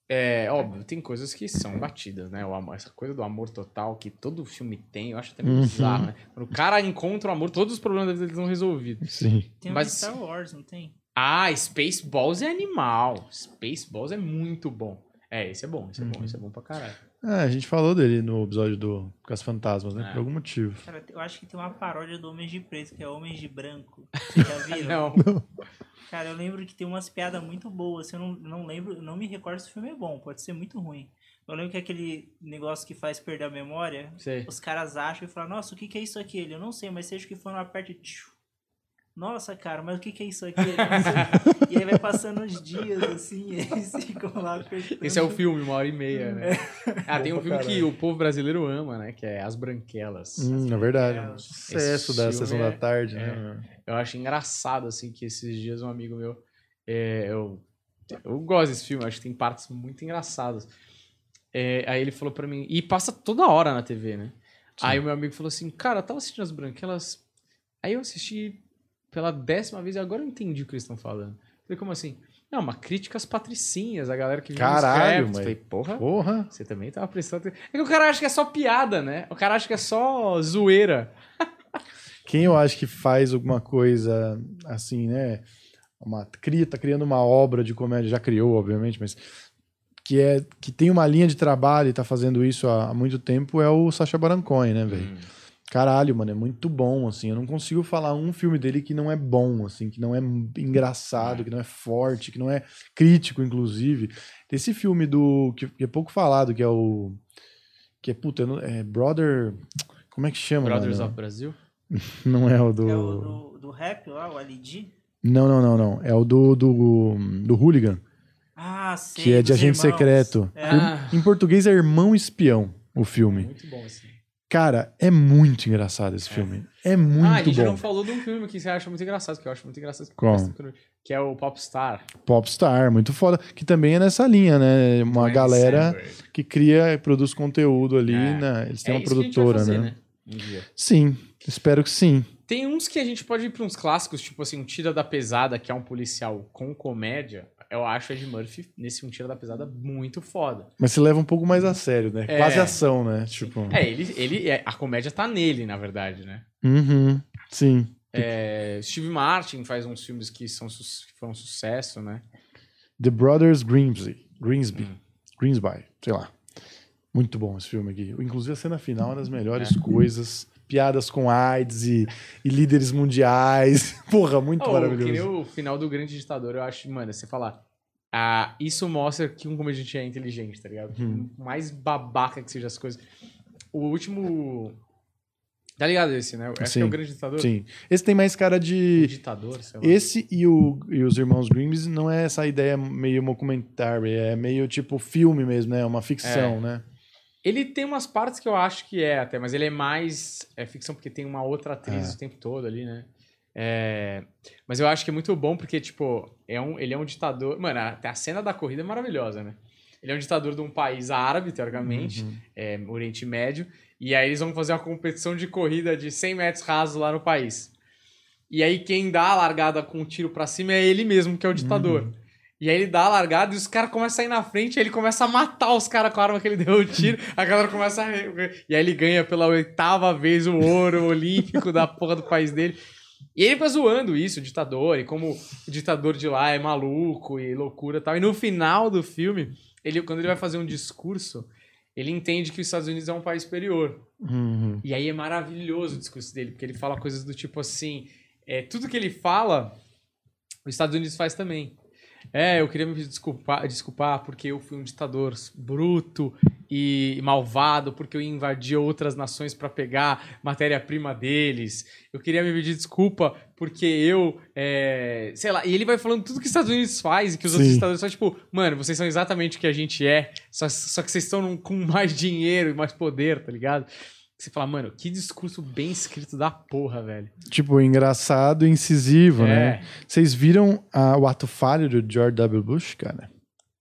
É, óbvio, tem coisas que são batidas, né? O amor, essa coisa do amor total que todo filme tem, eu acho até meio
Uhum.
bizarro, né? Quando o cara encontra o amor, todos os problemas da vida dele são resolvidos.
Sim.
Tem um
Mas-
Star Wars, não tem?
Ah, Spaceballs é animal. Spaceballs é muito bom. É, esse é bom, esse é bom,
Uhum.
esse é bom pra caralho.
É, a gente falou dele no episódio do Cas Fantasmas, né?
É.
Por algum motivo.
Cara, eu acho que tem uma paródia do Homens de Preto, que é Homens de Branco. (laughs) Vocês já viram?
Não.
Cara, eu lembro que tem umas piadas muito boas. Eu não, não lembro, não me recordo se o filme é bom, pode ser muito ruim. Eu lembro que aquele negócio que faz perder a memória,
Sei.
os caras acham e falam, nossa, o que, que é isso aqui? Ele, eu não sei, mas seja o que for, não aperte. Tchiu. Nossa, cara, mas o que, que é isso aqui? Ele, "Não sei." (laughs) e aí vai passando os dias assim, e (laughs) eles ficam lá apertando.
Esse é o filme, uma hora e meia, né? Ah, tem um filme que o povo brasileiro ama, né? Que é As Branquelas.
Hum, é verdade.
Esse
Um sucesso da sessão
é-
da tarde,
é.
né?
Eu acho engraçado, assim, que esses dias um amigo meu. é, eu, eu gosto desse filme, acho que tem partes muito engraçadas. É, aí ele falou pra mim. E passa toda hora na TV, né?
Sim.
Aí o meu amigo falou assim: Cara, eu tava assistindo As Branquelas. Aí eu assisti pela décima vez e agora eu entendi o que eles estão falando. Falei, como assim? Não, uma crítica às patricinhas, a galera que vive nos
Caralho, mas-
Falei, porra.
Porra!
Você também tava prestando atenção. É que o cara acha que é só piada, né? O cara acha que é só zoeira. (laughs)
Quem eu acho que faz alguma coisa assim, né? Uma, cria, tá criando uma obra de comédia, já criou, obviamente, mas que, é, que tem uma linha de trabalho e tá fazendo isso há, há muito tempo é o Sacha Baron Cohen, né, velho? Caralho, mano, é muito bom, assim. Eu não consigo falar um filme dele que não é bom, assim, que não é engraçado, que não é forte, que não é crítico, inclusive. Esse filme do. que, que é pouco falado, que é o. Que é, puta, é Brother. Como é que chama?
Brothers
mano?
of Brasil? (laughs)
Não é o do.
É o do, do rap lá, o LD?
Não, não, não, não. É o do, do, do Hooligan,
Ah, sei.
que é de agente
irmãos.
secreto.
É.
Em português é Irmão Espião, o filme.
Muito bom esse.
Cara, é muito engraçado esse filme. É muito
ah, a gente
bom.
não falou de um filme que você acha muito engraçado, que eu acho muito engraçado. que
Qual?
Que é o Popstar.
Popstar, muito foda. Que também é nessa linha, né? Uma
Andy
galera
Samberg.
que cria e produz conteúdo ali,
É.
né? Eles têm
É
uma produtora,
fazer,
né?
Dia.
Sim, espero que sim.
Tem uns que a gente pode ir pra uns clássicos, tipo assim, um Tira da Pesada, que é um policial com comédia. Eu acho Ed Murphy, nesse um Tira da Pesada, muito foda.
Mas se leva um pouco mais a sério, né?
É.
Quase ação, né? Tipo.
É, ele, ele, é- a comédia tá nele, na verdade, né?
Uhum, sim.
É, Steve Martin faz uns filmes que, são, que foram um sucesso, né?
The Brothers Grimsby. Grimsby.
Hum.
Grimsby, sei lá. Muito bom esse filme aqui. Inclusive a cena final é uma das melhores
É.
coisas. Piadas com AIDS e, e líderes mundiais. (laughs) Porra, muito
Oh, que
maravilhoso.
o final do Grande Ditador, eu acho, mano, você falar. Ah, isso mostra que um comediante é inteligente, tá ligado?
Hum.
Mais babaca que seja as coisas. O último. Tá ligado esse, né?
Sim,
é o Grande Ditador.
Sim. Esse tem mais cara de.
ditador, sei lá.
Esse e, o, e os Irmãos Grimms não é essa ideia meio documentária, é meio tipo filme mesmo, né? Uma ficção,
É.
né?
Ele tem umas partes que eu acho que é até, mas ele é mais é ficção porque tem uma outra atriz
É.
o tempo todo ali, né? É, mas eu acho que é muito bom porque, tipo, é um, ele é um ditador. Mano, até a cena da corrida é maravilhosa, né? Ele é um ditador de um país árabe, teoricamente,
Uhum.
é, Oriente Médio, e aí eles vão fazer uma competição de corrida de 100 metros rasos lá no país. E aí quem dá a largada com um tiro pra cima é ele mesmo, que é o ditador. E aí ele dá a largada e os caras começam a ir na frente, aí ele começa a matar os caras com a arma que ele deu o tiro, a galera começa a... E aí ele ganha pela oitava vez o ouro (laughs) olímpico da porra do país dele. E ele fica zoando isso, o ditador, e como o ditador de lá é maluco e loucura e tal. E no final do filme, ele, quando ele vai fazer um discurso, ele entende que os Estados Unidos é um país superior.
Uhum.
E aí é maravilhoso o discurso dele, porque ele fala coisas do tipo assim: é, tudo que ele fala, os Estados Unidos faz também. É, eu queria me desculpar, desculpar porque eu fui um ditador bruto e malvado, porque eu invadi outras nações para pegar matéria-prima deles. Eu queria me pedir desculpa porque eu, é, sei lá, e ele vai falando tudo que os Estados Unidos faz e que os outros
Sim.
ditadores são tipo, mano, vocês são exatamente o que a gente é, só, só que vocês estão com mais dinheiro e mais poder, tá ligado? Você fala, mano, que discurso bem escrito da porra, velho.
Tipo, engraçado e incisivo,
É.
né? Vocês viram ah, o ato falho do George W. Bush, cara?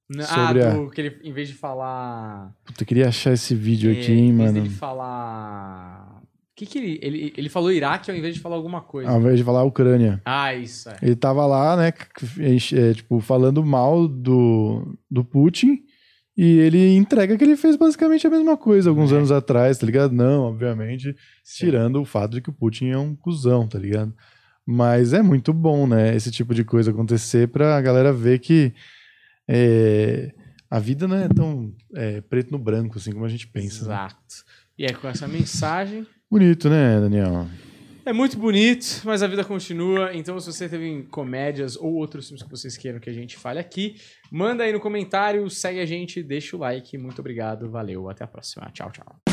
N-
Sobre
ah,
a-
do que ele, em vez de falar.
Puta, eu queria achar esse vídeo
é,
aqui,
em
hein,
vez
mano.
dele falar. O que que ele, ele. Ele falou Iraque ao invés de falar alguma coisa.
Ao invés de falar Ucrânia.
Ah, isso, é.
Ele tava lá, né, é, tipo, falando mal do, do Putin. E ele entrega que ele fez basicamente a mesma coisa alguns
É.
anos atrás, tá ligado? Não, obviamente,
Sim.
tirando o fato de que o Putin é um cuzão, tá ligado? Mas é muito bom, né, esse tipo de coisa acontecer pra galera ver que é, a vida não é tão é, preto no branco, assim como a gente pensa. né?
Exato. E é com essa mensagem.
Bonito, né, Daniel?
É muito bonito, mas a vida continua. Então, se você teve comédias ou outros filmes que vocês queiram que a gente fale aqui, manda aí no comentário, segue a gente, deixa o like. Muito obrigado, valeu, até a próxima. Tchau, tchau.